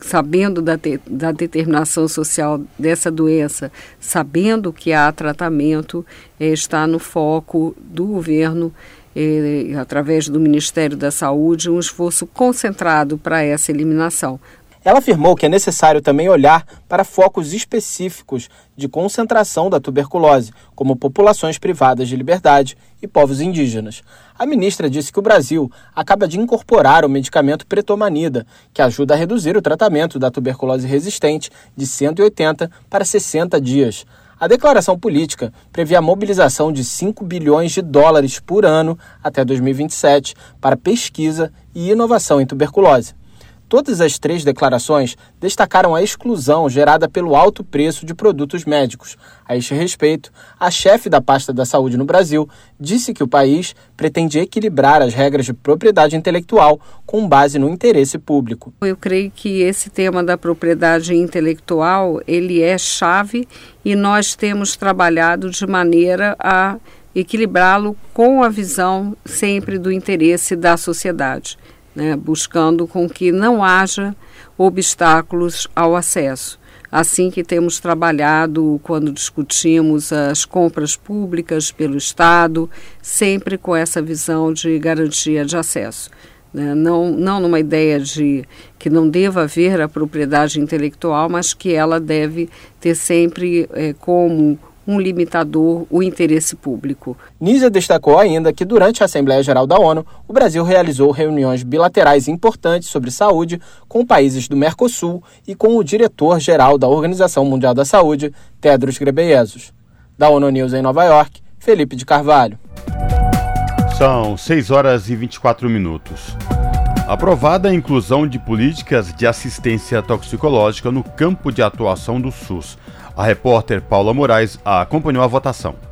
sabendo da, te, da determinação social dessa doença, sabendo que há tratamento, é, está no foco do governo. É, através do Ministério da Saúde, um esforço concentrado para essa eliminação. Ela afirmou que é necessário também olhar para focos específicos de concentração da tuberculose, como populações privadas de liberdade e povos indígenas. A ministra disse que o Brasil acaba de incorporar o medicamento pretomanida, que ajuda a reduzir o tratamento da tuberculose resistente de 180 para 60 dias. A declaração política prevê a mobilização de 5 bilhões de dólares por ano até 2027 para pesquisa e inovação em tuberculose. Todas as três declarações destacaram a exclusão gerada pelo alto preço de produtos médicos. A este respeito, a chefe da pasta da saúde no Brasil disse que o país pretende equilibrar as regras de propriedade intelectual com base no interesse público. Eu creio que esse tema da propriedade intelectual, ele é chave e nós temos trabalhado de maneira a equilibrá-lo com a visão sempre do interesse da sociedade né, buscando com que não haja obstáculos ao acesso. Assim que temos trabalhado quando discutimos as compras públicas pelo Estado, sempre com essa visão de garantia de acesso. Né? Não, não numa ideia de que não deva haver a propriedade intelectual, mas que ela deve ter sempre é, como um limitador o interesse público. Nízia destacou ainda que durante a Assembleia Geral da ONU, o Brasil realizou reuniões bilaterais importantes sobre saúde com países do Mercosul e com o diretor-geral da Organização Mundial da Saúde, Tedros Ghebreyesus. Da ONU News em Nova York, Felipe de Carvalho. São 6 horas e 24 minutos. Aprovada a inclusão de políticas de assistência toxicológica no campo de atuação do SUS. A repórter Paula Moraes acompanhou a votação.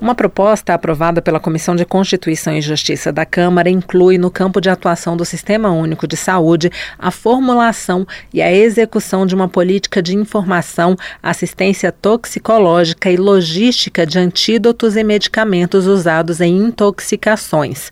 Uma proposta aprovada pela Comissão de Constituição e Justiça da Câmara inclui no campo de atuação do Sistema Único de Saúde a formulação e a execução de uma política de informação, assistência toxicológica e logística de antídotos e medicamentos usados em intoxicações.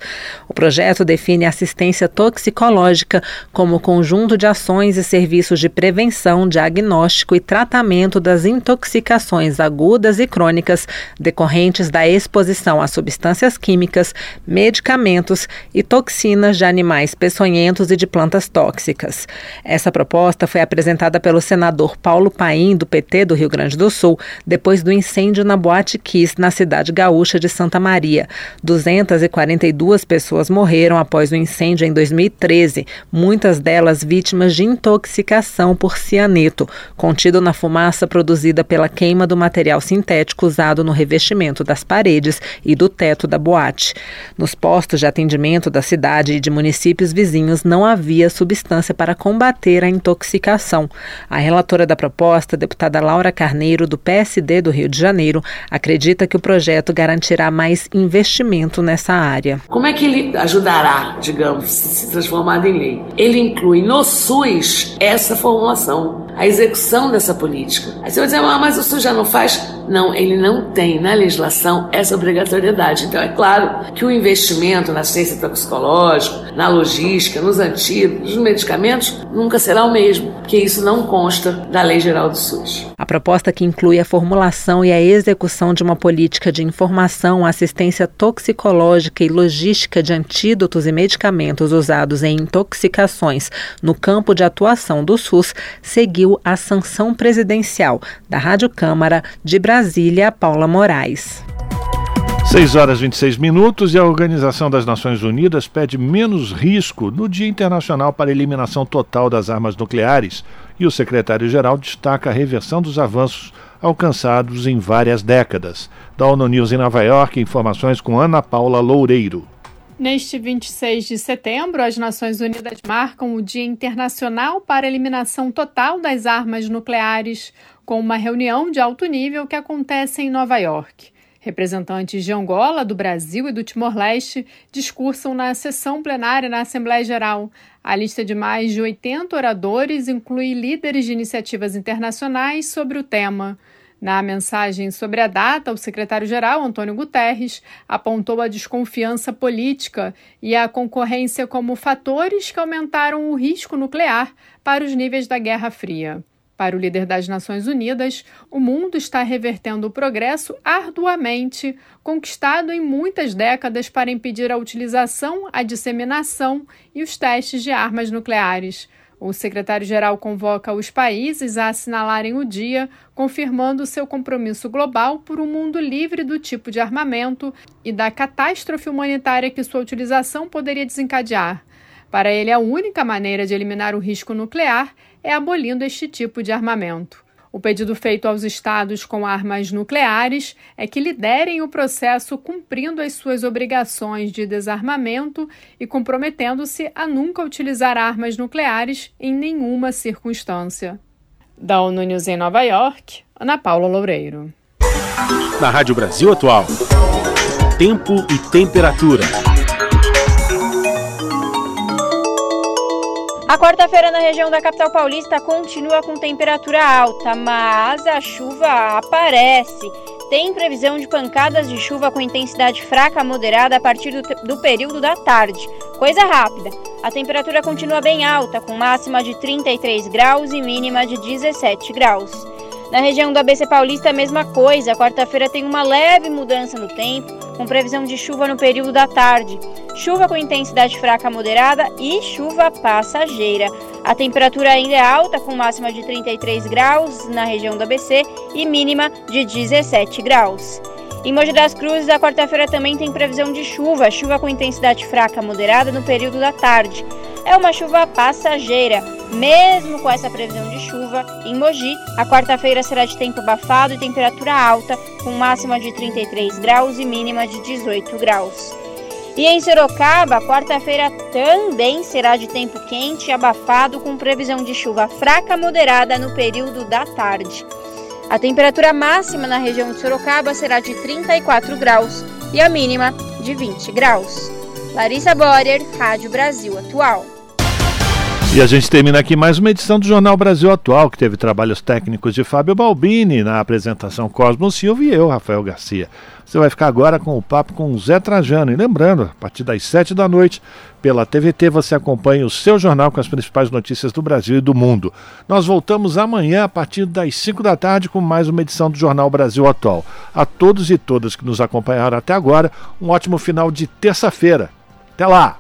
O projeto define assistência toxicológica como conjunto de ações e serviços de prevenção, diagnóstico e tratamento das intoxicações agudas e crônicas decorrentes da exposição a substâncias químicas, medicamentos e toxinas de animais peçonhentos e de plantas tóxicas. Essa proposta foi apresentada pelo senador Paulo Paim, do PT do Rio Grande do Sul, depois do incêndio na Boate Kiss, na cidade gaúcha de Santa Maria. 242 pessoas morreram após o incêndio em 2013, muitas delas vítimas de intoxicação por cianeto, contido na fumaça produzida pela queima do material sintético usado no revestimento das paredes e do teto da boate. Nos postos de atendimento da cidade e de municípios vizinhos não havia substância para combater a intoxicação. A relatora da proposta, deputada Laura Carneiro, do PSD do Rio de Janeiro, acredita que o projeto garantirá mais investimento nessa área. Como é que ele ajudará, digamos, se transformado em lei? Ele inclui no SUS essa formulação, a execução dessa política. Aí você vai dizer, ah, mas o SUS já não faz? Não, ele não tem na legislação essa obrigatoriedade. Então, é claro que o investimento na ciência toxicológica, na logística, nos antídotos, nos medicamentos, nunca será o mesmo, porque isso não consta da Lei Geral do SUS. A proposta que inclui a formulação e a execução de uma política de informação, assistência toxicológica e logística de antídotos e medicamentos usados em intoxicações no campo de atuação do SUS seguiu a sanção presidencial da Rádio Câmara de Brasília, Paula Moraes. 6 horas e 26 minutos e a Organização das Nações Unidas pede menos risco no Dia Internacional para a Eliminação Total das Armas Nucleares e o secretário-geral destaca a reversão dos avanços alcançados em várias décadas. Da ONU News em Nova York, informações com Ana Paula Loureiro. Neste 26 de setembro, as Nações Unidas marcam o Dia Internacional para a Eliminação Total das Armas Nucleares, com uma reunião de alto nível que acontece em Nova York. Representantes de Angola, do Brasil e do Timor-Leste discursam na sessão plenária na Assembleia Geral. A lista de mais de 80 oradores inclui líderes de iniciativas internacionais sobre o tema. Na mensagem sobre a data, o secretário-geral, Antônio Guterres, apontou a desconfiança política e a concorrência como fatores que aumentaram o risco nuclear para os níveis da Guerra Fria. Para o líder das Nações Unidas, o mundo está revertendo o progresso arduamente, conquistado em muitas décadas para impedir a utilização, a disseminação e os testes de armas nucleares. O secretário-geral convoca os países a assinalarem o dia, confirmando seu compromisso global por um mundo livre do tipo de armamento e da catástrofe humanitária que sua utilização poderia desencadear. Para ele, a única maneira de eliminar o risco nuclear é abolindo este tipo de armamento. O pedido feito aos estados com armas nucleares é que liderem o processo cumprindo as suas obrigações de desarmamento e comprometendo-se a nunca utilizar armas nucleares em nenhuma circunstância. Da ONU News em Nova York, Ana Paula Loureiro. Na Rádio Brasil Atual, tempo e temperatura. A quarta-feira na região da capital paulista continua com temperatura alta, mas a chuva aparece. Tem previsão de pancadas de chuva com intensidade fraca a moderada a partir do, do, período da tarde. Coisa rápida. A temperatura continua bem alta, com máxima de 33 graus e mínima de 17 graus. Na região do ABC Paulista, a mesma coisa. Quarta-feira tem uma leve mudança no tempo, com previsão de chuva no período da tarde. Chuva com intensidade fraca moderada e chuva passageira. A temperatura ainda é alta, com máxima de 33 graus na região do ABC e mínima de 17 graus. Em Mogi das Cruzes, a quarta-feira também tem previsão de chuva, chuva com intensidade fraca moderada no período da tarde. É uma chuva passageira. Mesmo com essa previsão de chuva, em Mogi, a quarta-feira será de tempo abafado e temperatura alta, com máxima de 33 graus e mínima de 18 graus. E em Sorocaba, quarta-feira também será de tempo quente e abafado, com previsão de chuva fraca moderada no período da tarde. A temperatura máxima na região de Sorocaba será de 34 graus e a mínima de 20 graus. Larissa Borer, Rádio Brasil Atual. E a gente termina aqui mais uma edição do Jornal Brasil Atual, que teve trabalhos técnicos de Fábio Balbini na apresentação Cosmo Silva e eu, Rafael Garcia. Você vai ficar agora com o papo com o Zé Trajano. E lembrando, a partir das 7 da noite, pela TVT, você acompanha o seu jornal com as principais notícias do Brasil e do mundo. Nós voltamos amanhã, a partir das 5 da tarde, com mais uma edição do Jornal Brasil Atual. A todos e todas que nos acompanharam até agora, um ótimo final de terça-feira. Até lá!